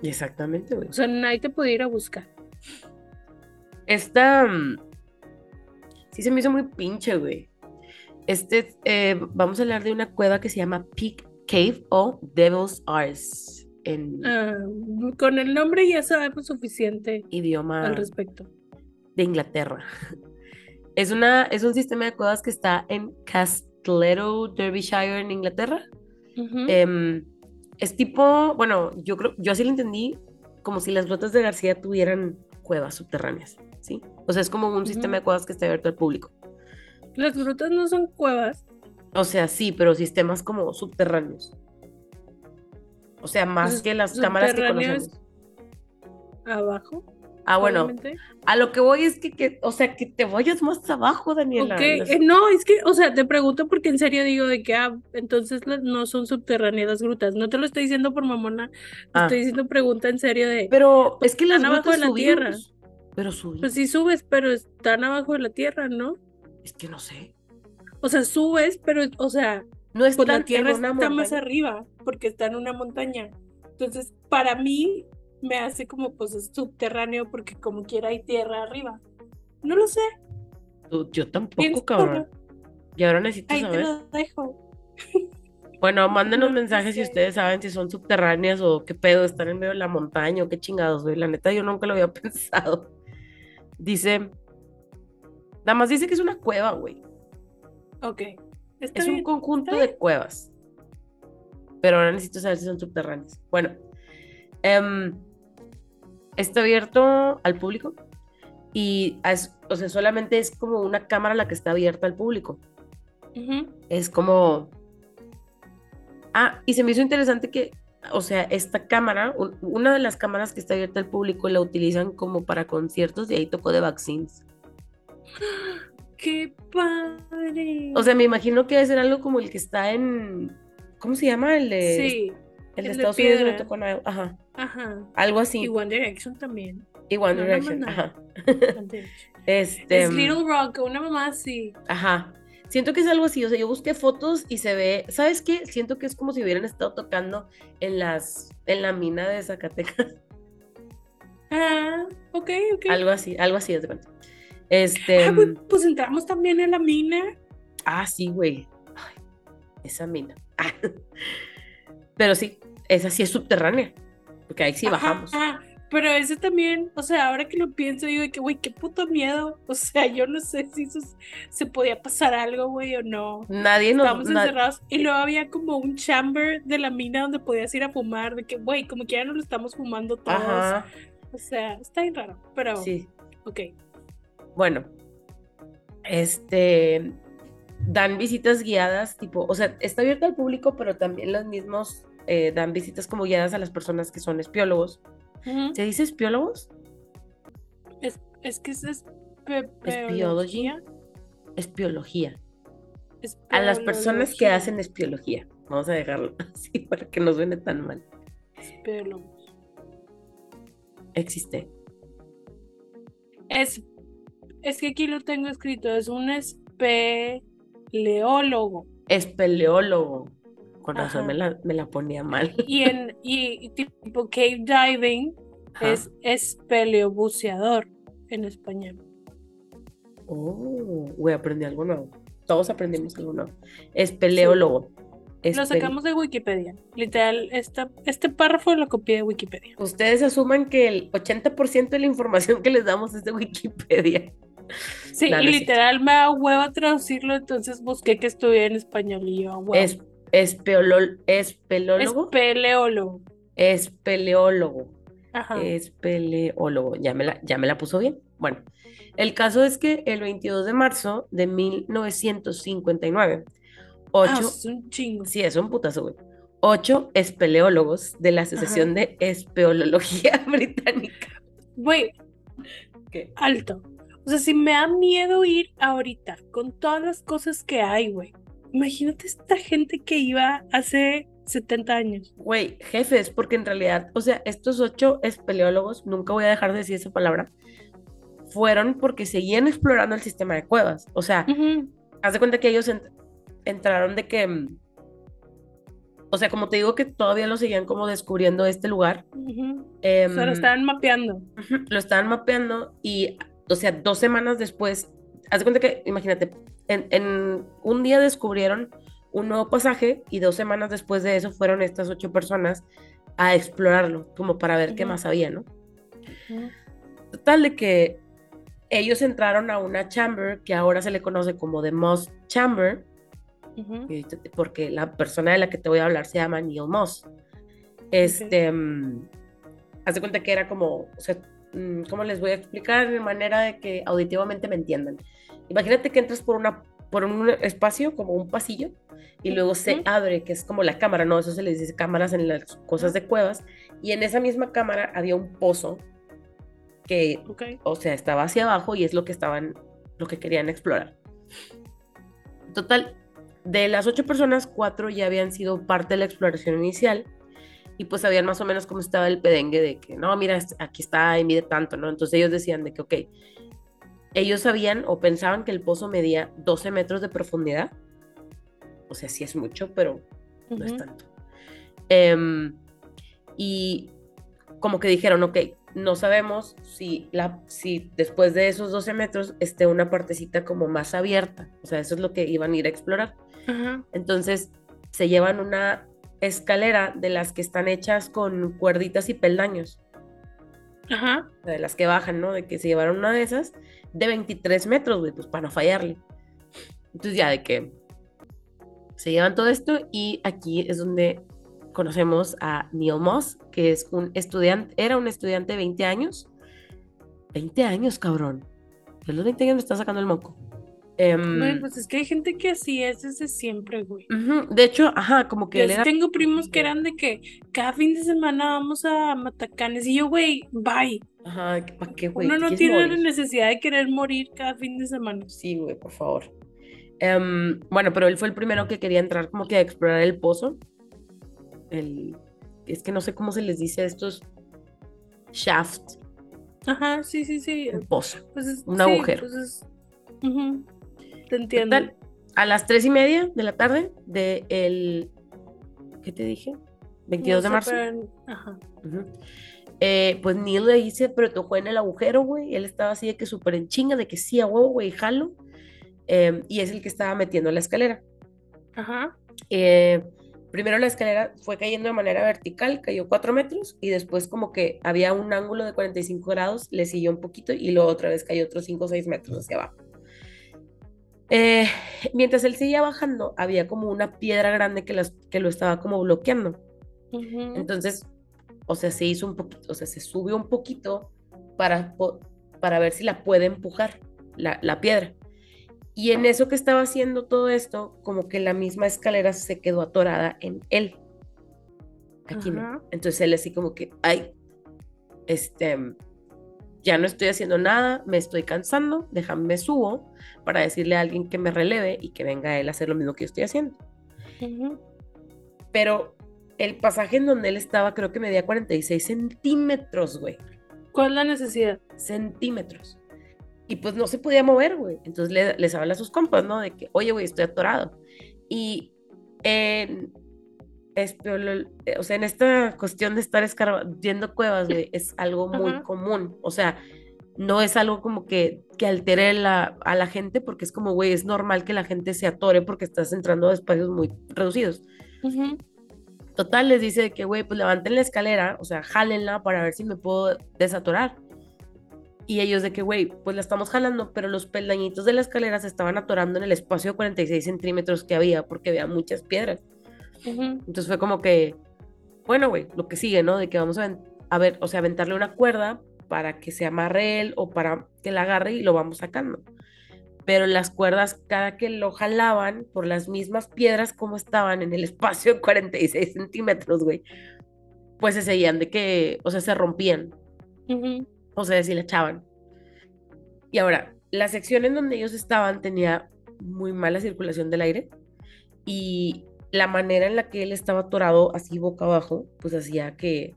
Speaker 2: exactamente, güey.
Speaker 3: O sea, nadie te podía ir a buscar.
Speaker 2: Esta mm, sí se me hizo muy pinche, güey. Este, eh, vamos a hablar de una cueva que se llama Peak Cave o Devil's Arms en
Speaker 3: Ah, con el nombre ya sabemos suficiente
Speaker 2: idioma
Speaker 3: al respecto.
Speaker 2: de Inglaterra. Es, una, es un sistema de cuevas que está en Castlereagh, Derbyshire, en Inglaterra. Em, es tipo, bueno, yo creo, yo así lo entendí, como si las grotas de García tuvieran cuevas subterráneas, ¿sí? O sea, es como un sistema de cuevas que está abierto al público.
Speaker 3: Las grutas no son cuevas.
Speaker 2: O sea, sí, pero sistemas como subterráneos. O sea, más
Speaker 3: Pues,
Speaker 2: que las cámaras que conocemos.
Speaker 3: Abajo.
Speaker 2: Ah, bueno,
Speaker 3: obviamente.
Speaker 2: a lo que voy es que, que, o sea, que te vayas más abajo, Daniela. Las-
Speaker 3: eh, no, es que, o sea, te pregunto porque en serio digo de que, ah, entonces no son subterráneas las grutas. No te lo estoy diciendo por mamona, te
Speaker 2: Ah.
Speaker 3: estoy diciendo pregunta en serio de,
Speaker 2: Pero es que las
Speaker 3: Están abajo de la tierra.
Speaker 2: Pero subimos.
Speaker 3: pues sí subes, pero están abajo de la tierra, ¿no?
Speaker 2: Es que no sé.
Speaker 3: O sea, subes, pero, o sea,
Speaker 2: No están
Speaker 3: pues la tierra está más arriba porque está en una montaña. Entonces, para mí, me hace como pues subterráneo porque como quiera hay tierra arriba. No lo sé.
Speaker 2: Yo tampoco, cabrón. Y ahora necesito
Speaker 3: Ahí te
Speaker 2: saber.
Speaker 3: lo dejo.
Speaker 2: Bueno, mándenos
Speaker 3: No
Speaker 2: mensajes si ustedes saben si son subterráneas o qué pedo, están en medio de la montaña o qué chingados, güey. La neta, yo nunca lo había pensado. Dice. Nada más dice que es una cueva, güey.
Speaker 3: Ok. Está
Speaker 2: Es un conjunto de cuevas. Pero ahora necesito saber si son subterráneas. Bueno, em, está abierto al público y es- o sea, solamente es como una cámara la que está abierta al público. Es como... Ah, y se me hizo interesante que, o sea, esta cámara, un- una de las cámaras que está abierta al público la utilizan como para conciertos y ahí tocó de vaccines.
Speaker 3: ¡Qué padre!
Speaker 2: O sea, me imagino que debe ser algo como el que está en... ¿Cómo se llama? El de,
Speaker 3: sí.
Speaker 2: El de
Speaker 3: el de
Speaker 2: Estados Unidos
Speaker 3: piedra.
Speaker 2: tocó Niall. Ajá.
Speaker 3: Ajá.
Speaker 2: Algo así.
Speaker 3: Y One Direction también.
Speaker 2: Y One
Speaker 3: no,
Speaker 2: Direction.
Speaker 3: no.
Speaker 2: Ajá. Este,
Speaker 3: es Little Rock, una mamá así.
Speaker 2: Ajá. Siento que es algo así. O sea, yo busqué fotos y se ve. ¿Sabes qué? Siento que es como si hubieran estado tocando en las. en la mina de Zacatecas.
Speaker 3: Ah, ok, ok.
Speaker 2: algo así, algo así, de cuenta. Este.
Speaker 3: Ah, pues, pues entramos también en la mina.
Speaker 2: Ah, sí, güey. Ay, esa mina. Ah. Pero sí, esa sí es subterránea. Porque ahí sí
Speaker 3: Ajá,
Speaker 2: bajamos.
Speaker 3: ajá. Pero ese también, o sea, ahora que lo pienso, digo que, güey, qué puto miedo. O sea, yo no sé si eso se podía pasar algo, güey, o no.
Speaker 2: Nadie nos.
Speaker 3: Estábamos
Speaker 2: na-
Speaker 3: encerrados y luego había como un chamber de la mina donde podías ir a fumar, de que, güey, como que ya no lo estamos fumando todos.
Speaker 2: Ajá.
Speaker 3: O sea, está bien raro, pero,
Speaker 2: Sí.
Speaker 3: ok.
Speaker 2: Bueno, este dan visitas guiadas, tipo, o sea, está abierto al público, pero también los mismos eh, dan visitas como guiadas a las personas que son espiólogos. ¿Se dice espiólogos?
Speaker 3: Es, es que es espe- peología,
Speaker 2: Espiología. A las personas que hacen espiología. Vamos a dejarlo así para que no suene tan mal.
Speaker 3: espeólogos.
Speaker 2: Existe.
Speaker 3: Es, es que aquí lo tengo escrito, es un espeleólogo.
Speaker 2: Espeleólogo. Con razón
Speaker 3: Ajá.
Speaker 2: me la, me la ponía mal.
Speaker 3: Y en y, tipo cave diving
Speaker 2: Ajá.
Speaker 3: es espeleobuceador en español.
Speaker 2: Oh, güey, aprendí algo nuevo. Todos aprendimos algo nuevo. Espeleólogo.
Speaker 3: Lo sacamos de Wikipedia. Literal, esta, este párrafo lo copié de Wikipedia.
Speaker 2: Ustedes asuman que el 80% de la información que les damos es de Wikipedia.
Speaker 3: Sí,
Speaker 2: No, no
Speaker 3: y
Speaker 2: es
Speaker 3: literal me da hueva traducirlo, entonces busqué que estuviera en español y yo, hueva.
Speaker 2: Es, espeolol- espeleólogo.
Speaker 3: Espeleólogo.
Speaker 2: Espeleólogo.
Speaker 3: Ajá.
Speaker 2: Espeleólogo. Ya me, la, ya me la puso bien. Bueno, el caso es que el 22 de marzo de 1959,
Speaker 3: Ah,
Speaker 2: ocho,
Speaker 3: es un chingo.
Speaker 2: sí, es un putazo, güey. Ocho espeleólogos de la Asociación de Espeología Británica.
Speaker 3: Güey,
Speaker 2: ¿Qué?
Speaker 3: alto. O sea, si me da miedo ir ahorita con todas las cosas que hay, güey. Imagínate esta gente que iba hace 70 años.
Speaker 2: Güey, jefes, porque en realidad, o sea, estos ocho espeleólogos, nunca voy a dejar de decir esa palabra, fueron porque seguían explorando el sistema de cuevas. O sea,
Speaker 3: Ujú,
Speaker 2: haz de cuenta que ellos ent- entraron de que, mm, o sea, como te digo que todavía lo seguían como descubriendo este lugar,
Speaker 3: ujú.
Speaker 2: em,
Speaker 3: O sea, lo estaban mapeando.
Speaker 2: lo estaban mapeando y, o sea, dos semanas después, haz de cuenta que, imagínate, en, en un día descubrieron un nuevo pasaje y dos semanas después de eso fueron estas ocho personas a explorarlo, como para ver qué más había, ¿no? Total de que ellos entraron a una chamber que ahora se le conoce como The Moss Chamber, porque la persona de la que te voy a hablar se llama Neil Moss. Este, mm, haz de cuenta que era como, o sea, ¿cómo les voy a explicar de manera de que auditivamente me entiendan? Imagínate que entras por una por un espacio como un pasillo y luego se abre, que es como la cámara, ¿no? Eso se les dice cámaras en las cosas de cuevas y en esa misma cámara había un pozo que o sea, estaba hacia abajo y es lo que estaban, lo que querían explorar. Total, de las ocho personas, cuatro ya habían sido parte de la exploración inicial y pues sabían más o menos cómo estaba el pedengue de que, no, mira, aquí está y mide tanto, ¿no? Entonces ellos decían de que, ok, ellos sabían o pensaban que el pozo medía 12 metros de profundidad. O sea, sí es mucho, pero no es tanto. Em, y como que dijeron, ok, no sabemos si, la, si después de esos 12 metros esté una partecita como más abierta. O sea, eso es lo que iban a ir a explorar. Entonces se llevan una escalera de las que están hechas con cuerditas y peldaños,
Speaker 3: Ajá.
Speaker 2: de las que bajan, ¿no? De que se llevaron una de esas de 23 metros, güey, pues para no fallarle. Entonces ya de que se llevan todo esto y aquí es donde conocemos a Neil Moss, que es un estudiante, era un estudiante de 20 años. 20 años, cabrón. De los 20 años me está sacando el moco. Em,
Speaker 3: Güey, pues es que hay gente que así es desde siempre, güey.
Speaker 2: De hecho, ajá, como que
Speaker 3: Yo
Speaker 2: era...
Speaker 3: tengo primos que eran de que cada fin de semana vamos a Matacanes y yo, güey, bye.
Speaker 2: Ajá, ¿para qué, güey?
Speaker 3: Uno
Speaker 2: ¿Te
Speaker 3: no tiene la necesidad de querer morir cada fin de semana.
Speaker 2: Sí, güey, por favor. Em, bueno, pero él fue el primero que quería entrar como que a explorar el pozo. El, es que no sé cómo se les dice a estos shaft,
Speaker 3: Ajá, sí, sí, sí.
Speaker 2: un pozo.
Speaker 3: Pues es-
Speaker 2: Un
Speaker 3: sí,
Speaker 2: agujero.
Speaker 3: pues es- Te entiendo.
Speaker 2: Total, a las tres y media de la tarde de el, ¿qué te dije? 22 de
Speaker 3: No
Speaker 2: marzo.
Speaker 3: pero- Ajá.
Speaker 2: Eh, pues Neil ahí se protojó en el agujero, güey. Él estaba así de que súper en chinga, de que sí, a huevo, güey, jalo. Em, y es el que estaba metiendo la escalera.
Speaker 3: Ajá.
Speaker 2: Eh, primero la escalera fue cayendo de manera vertical, cayó 4 metros y después como que había un ángulo de 45 grados, le siguió un poquito y luego otra vez cayó otros 5 o 6 metros hacia abajo. Eh, mientras él seguía bajando, había como una piedra grande que, las, que lo estaba como bloqueando. Entonces, o sea, se hizo un poquito, o sea, se subió un poquito para, para ver si la puede empujar, la, la piedra. Y en eso que estaba haciendo todo esto, como que la misma escalera se quedó atorada en él. Aquí no. Entonces él así como que, ay, este, ya no estoy haciendo nada, me estoy cansando, déjame me subo para decirle a alguien que me releve y que venga él a hacer lo mismo que yo estoy haciendo pero el pasaje en donde él estaba creo que medía 46 centímetros, güey.
Speaker 3: ¿Cuál es la necesidad?
Speaker 2: Centímetros. Y pues no se podía mover, güey. Entonces le- les habla a sus compas, ¿no? De que, oye, güey, estoy atorado. Y en, esto, lo- eh, o sea, en esta cuestión de estar escarbando cuevas, güey, es algo muy
Speaker 3: Ajá.
Speaker 2: común. O sea, no es algo como que, que altere la, a la gente, porque es como, güey, es normal que la gente se atore porque estás entrando a espacios muy reducidos. Total, les dice que, güey, pues levanten la escalera, o sea, jálenla para ver si me puedo desatorar. Y ellos de que, güey, pues la estamos jalando, pero los peldañitos de la escalera se estaban atorando en el espacio de 46 centímetros que había, porque había muchas piedras.
Speaker 3: Ujú.
Speaker 2: Entonces fue como que, bueno, güey, lo que sigue, ¿no? De que vamos a, a ver, o sea, aventarle una cuerda para que se amarre él o para que la agarre y lo vamos sacando. Pero las cuerdas, cada que lo jalaban por las mismas piedras como estaban en el espacio de 46 centímetros, güey, pues se seguían de que, o sea, se rompían,
Speaker 3: Ujú,
Speaker 2: o se deshilachaban. Y ahora, la sección en donde ellos estaban tenía muy mala circulación del aire y la manera en la que él estaba atorado así boca abajo, pues hacía que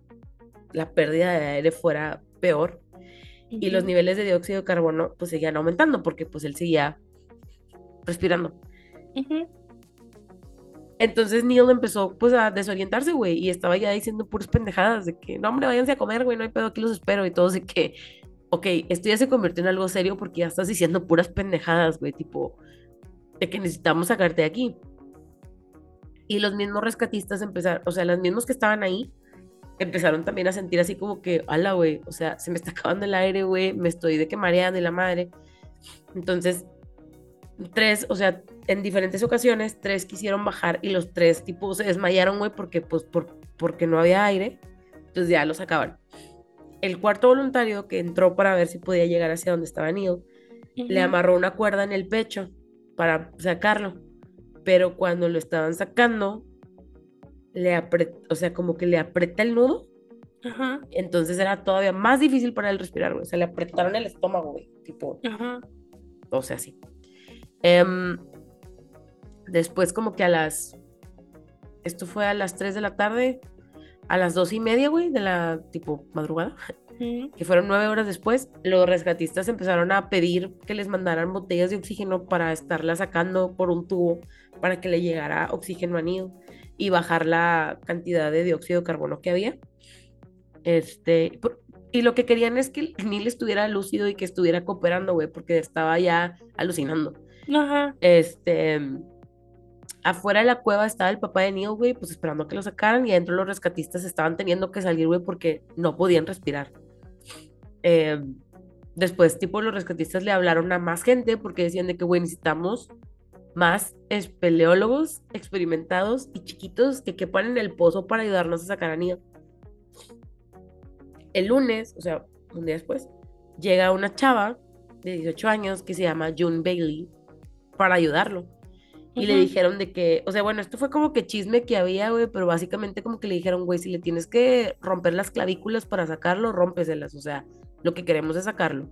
Speaker 2: la pérdida de aire fuera peor y los niveles de dióxido de carbono pues seguían aumentando porque pues él seguía respirando. Entonces Neil empezó pues a desorientarse, güey, y estaba ya diciendo puras pendejadas de que, no, hombre, váyanse a comer, güey, no hay pedo, aquí los espero y todos de que, ok, esto ya se convirtió en algo serio porque ya estás diciendo puras pendejadas, güey, tipo, de que necesitamos sacarte de aquí. Y los mismos rescatistas empezaron, o sea, los mismos que estaban ahí, empezaron también a sentir así como que, ala, güey, o sea, se me está acabando el aire, güey, me estoy de que mareando y la madre. Entonces, tres, o sea, en diferentes ocasiones, tres quisieron bajar y los tres, tipo, se desmayaron, güey, porque, pues, por, porque no había aire, entonces ya los sacaban. El cuarto voluntario que entró para ver si podía llegar hacia donde estaba Neil, le
Speaker 3: Ujú.
Speaker 2: amarró una cuerda en el pecho para sacarlo, pero cuando lo estaban sacando, le apretó, o sea, como que le aprieta el nudo,
Speaker 3: Ajá,
Speaker 2: entonces era todavía más difícil para él respirar, güey, o sea, le apretaron el estómago, güey, tipo,
Speaker 3: ajá.
Speaker 2: o sea, sí. Em, después como que a las, esto fue a las 3 de la tarde, a las dos y media, güey, de la tipo madrugada. Que fueron nueve horas después, los rescatistas empezaron a pedir que les mandaran botellas de oxígeno para estarla sacando por un tubo para que le llegara oxígeno a Neil y bajar la cantidad de dióxido de carbono que había. Este, y lo que querían es que Neil estuviera lúcido y que estuviera cooperando, güey, porque estaba ya alucinando.
Speaker 3: Ajá.
Speaker 2: Este, afuera de la cueva estaba el papá de Neil, güey, pues esperando a que lo sacaran y adentro los rescatistas estaban teniendo que salir, güey, porque no podían respirar. Eh, después, tipo, los rescatistas le hablaron a más gente porque decían de que, güey, necesitamos más espeleólogos experimentados y chiquitos que quepan en el pozo para ayudarnos a sacar a Neil. El lunes, o sea, un día después, llega una chava de 18 años que se llama June Bailey para ayudarlo. Y le
Speaker 3: Ujú.
Speaker 2: dijeron de que, o sea, bueno, esto fue como que chisme que había, güey, pero básicamente como que le dijeron, güey, si le tienes que romper las clavículas para sacarlo, rómpeselas, o sea, lo que queremos es sacarlo.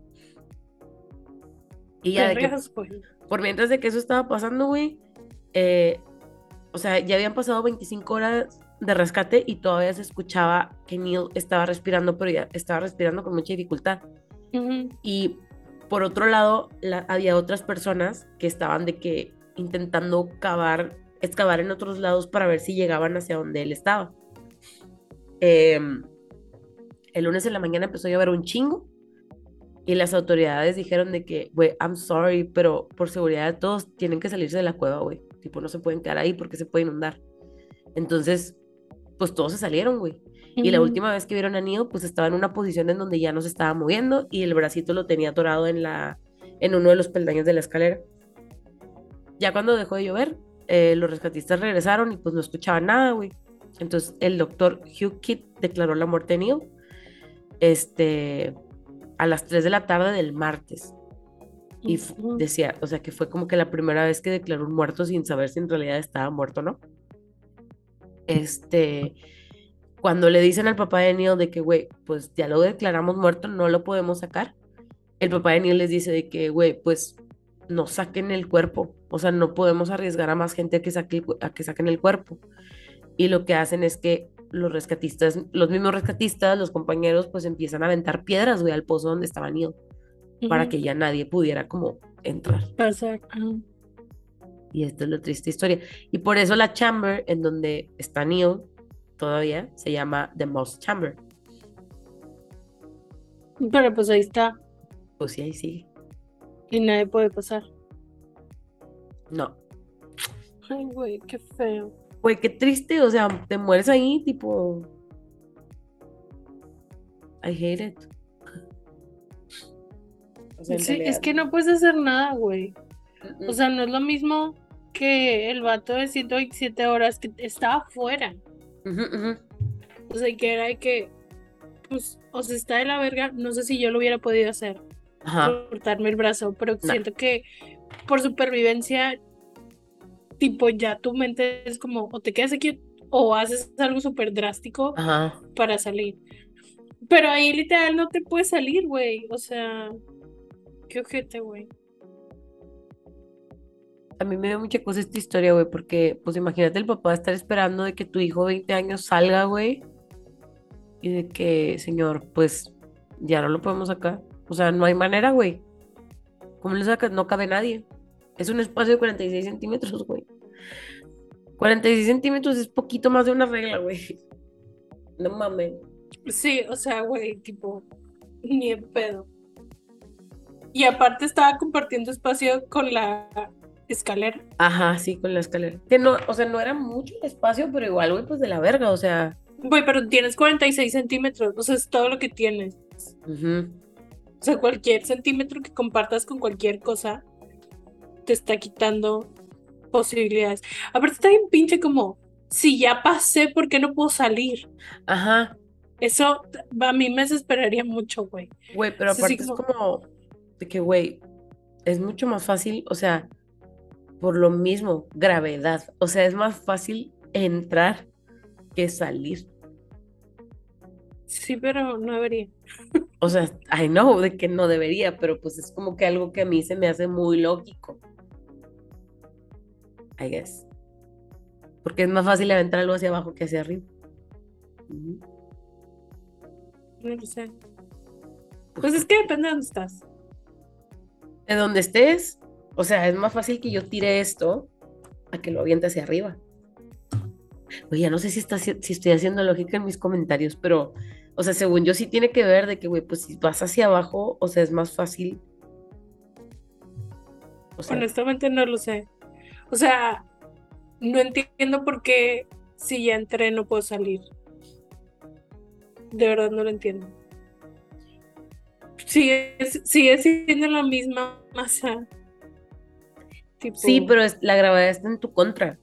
Speaker 2: Y ya de que,
Speaker 3: güey.
Speaker 2: por mientras de que eso estaba pasando, güey, eh, o sea, ya habían pasado 25 horas de rescate y todavía se escuchaba que Neil estaba respirando, pero ya estaba respirando con mucha dificultad.
Speaker 3: Ujú.
Speaker 2: Y por otro lado, la- había otras personas que estaban de que intentando cavar, excavar en otros lados para ver si llegaban hacia donde él estaba. Em, el lunes en la mañana empezó a llover un chingo y las autoridades dijeron de que, güey, I'm sorry, pero por seguridad de todos tienen que salirse de la cueva, güey. Tipo, no se pueden quedar ahí porque se puede inundar. Entonces, pues todos se salieron, güey. Y la última vez que vieron a Neil, pues estaba en una posición en donde ya no se estaba moviendo y el bracito lo tenía atorado en, la, en uno de los peldaños de la escalera. Ya cuando dejó de llover, eh, los rescatistas regresaron y pues no escuchaban nada, güey. Entonces el doctor Hugh Kidd declaró la muerte de Neil este, a las 3 de la tarde del martes. Y decía, o sea, que fue como que la primera vez que declaró un muerto sin saber si en realidad estaba muerto o no. Este, cuando le dicen al papá de Neil de que, güey, pues ya lo declaramos muerto, no lo podemos sacar. El papá de Neil les dice de que, güey, pues no saquen el cuerpo. O sea, no podemos arriesgar a más gente a que, saque a que saquen el cuerpo. Y lo que hacen es que los rescatistas, los mismos rescatistas, los compañeros, pues empiezan a aventar piedras, güey, al pozo donde estaba Neil, para que ya nadie pudiera como entrar.
Speaker 3: Pasar.
Speaker 2: Y esta es la triste historia. Y por eso la chamber en donde está Neil todavía se llama The Moss Chamber.
Speaker 3: Pero pues ahí está.
Speaker 2: Pues sí, ahí sigue.
Speaker 3: Y nadie puede pasar.
Speaker 2: No.
Speaker 3: Ay, güey, qué feo.
Speaker 2: Güey, qué triste. O sea, te mueres ahí, tipo. I hate it. O sea, en
Speaker 3: Sí, es que no puedes hacer nada, güey. O sea, no es lo mismo que el vato de 127 horas que estaba afuera. O sea, que era de que, pues, o sea, está de la verga. No sé si yo lo hubiera podido hacer,
Speaker 2: Ajá.
Speaker 3: cortarme el brazo, pero siento que por supervivencia, tipo, ya tu mente es como, o te quedas aquí o haces algo súper drástico
Speaker 2: Ajá.
Speaker 3: para salir. Pero ahí literal no te puedes salir, güey. O sea, qué ojete, güey.
Speaker 2: A mí me dio mucha cosa esta historia, güey, porque, pues imagínate el papá estar esperando de que tu hijo de 20 años salga, güey, y de que, señor, pues ya no lo podemos sacar. O sea, no hay manera, güey. ¿Cómo lo sacas? No cabe nadie. Es un espacio de 46 centímetros, güey. 46 centímetros es poquito más de una regla, güey. No mames.
Speaker 3: Sí, o sea, güey, tipo, ni en pedo. Y aparte estaba compartiendo espacio con la escalera.
Speaker 2: Ajá, sí, con la escalera. Que no, o sea, no era mucho el espacio, pero igual, güey, pues de la verga, o sea.
Speaker 3: Güey, pero tienes 46 centímetros, o sea, es todo lo que tienes.
Speaker 2: ujú.
Speaker 3: O sea, cualquier centímetro que compartas con cualquier cosa te está quitando posibilidades. Aparte está bien pinche como, si ya pasé, ¿por qué no puedo salir?
Speaker 2: Ajá.
Speaker 3: Eso a mí me desesperaría mucho, güey.
Speaker 2: Güey, pero
Speaker 3: sí,
Speaker 2: aparte es
Speaker 3: como-
Speaker 2: como de que, güey, es mucho más fácil, o sea, por lo mismo, gravedad. O sea, es más fácil entrar que salir.
Speaker 3: Sí, pero no debería.
Speaker 2: O sea, I know de que no debería, pero pues es como que algo que a mí se me hace muy lógico. I guess. Porque es más fácil aventar algo hacia abajo que hacia arriba.
Speaker 3: No lo sé. Pues es que depende de dónde estás.
Speaker 2: de donde estés, o sea, es más fácil que yo tire esto a que lo aviente hacia arriba. Oye, ya no sé si, está, si estoy haciendo lógica en mis comentarios, pero O sea, según yo sí tiene que ver de que, güey, pues si vas hacia abajo, o sea, es más fácil. O sea,
Speaker 3: Honestamente no lo sé. O sea, no entiendo por qué si ya entré no puedo salir. De verdad no lo entiendo. Sigue, sigue siendo la misma masa. Tipo,
Speaker 2: sí, pero la gravedad está en tu contra.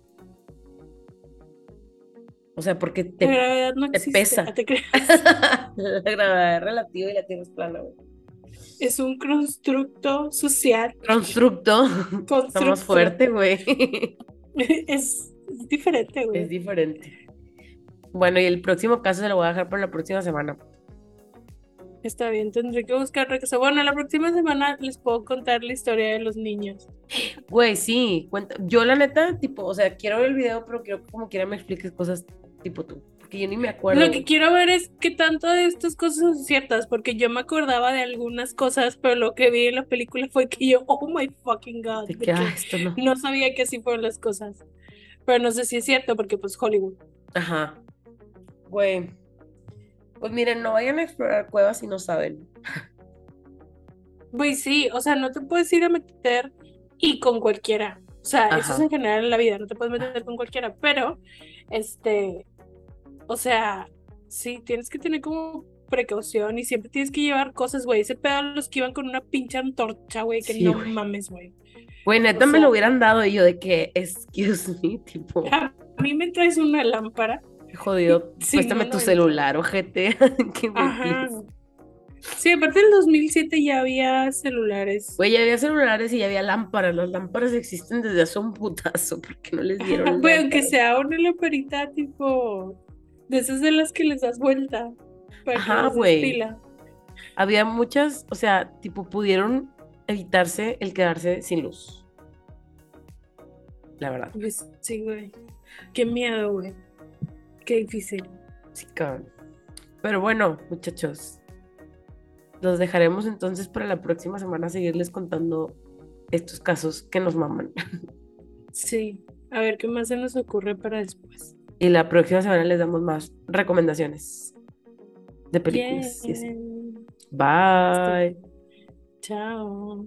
Speaker 2: O sea, porque
Speaker 3: la
Speaker 2: te,
Speaker 3: gravedad no
Speaker 2: te
Speaker 3: existe.
Speaker 2: pesa.
Speaker 3: Ah, te creas.
Speaker 2: la gravedad es relativa y la tienes plana, güey.
Speaker 3: Es un constructo social.
Speaker 2: Constructo.
Speaker 3: Constructo.
Speaker 2: más fuerte, güey.
Speaker 3: Es, es diferente, güey.
Speaker 2: Es diferente. Bueno, y el próximo caso se lo voy a dejar para la próxima semana.
Speaker 3: Está bien, tendré que buscar regreso. Bueno, la próxima semana les puedo contar la historia de los niños.
Speaker 2: Güey, sí, cuenta. Yo la neta, tipo, o sea, quiero ver el video, pero quiero como quiera me expliques cosas tipo tú. Porque yo ni me acuerdo.
Speaker 3: Lo que quiero ver es qué tanto de estas cosas son ciertas, porque yo me acordaba de algunas cosas, pero lo que vi en la película fue que yo, oh my fucking god,
Speaker 2: De
Speaker 3: de
Speaker 2: que, ah,
Speaker 3: que
Speaker 2: esto no.
Speaker 3: no sabía que así fueron las cosas. Pero no sé si es cierto, porque pues Hollywood.
Speaker 2: Ajá. Güey. Pues miren, no vayan a explorar cuevas si no saben.
Speaker 3: Pues sí, o sea, no te puedes ir a meter y con cualquiera. O sea, eso es en general en la vida, no te puedes meter con cualquiera, pero, este, o sea, sí, tienes que tener como precaución y siempre tienes que llevar cosas, güey. Ese pedo los que iban con una pinche antorcha, güey, que
Speaker 2: Sí,
Speaker 3: no mames, güey.
Speaker 2: Güey, neta
Speaker 3: O
Speaker 2: me lo hubieran dado yo de que, excuse me, tipo,
Speaker 3: A mí me traes una lámpara.
Speaker 2: jodido,
Speaker 3: Sí,
Speaker 2: préstame
Speaker 3: no,
Speaker 2: tu celular, ojete.
Speaker 3: Ajá. Sí, aparte del 2007 ya había celulares.
Speaker 2: Güey, ya había celulares y ya había lámparas. Las lámparas existen desde hace un putazo, porque no les dieron
Speaker 3: Güey, aunque sea una lamparita tipo de esas de las que les das vuelta. Para
Speaker 2: Ajá, güey. Había muchas, o sea, tipo, pudieron evitarse el quedarse sin luz. La verdad.
Speaker 3: Pues sí, güey. Qué miedo, güey. Qué difícil.
Speaker 2: Sí, cabrón. Pero bueno, muchachos. Los dejaremos entonces para la próxima semana seguirles contando estos casos que nos maman.
Speaker 3: Sí. A ver qué más se nos ocurre para después.
Speaker 2: Y la próxima semana les damos más recomendaciones de películas. Bye.
Speaker 3: Chao.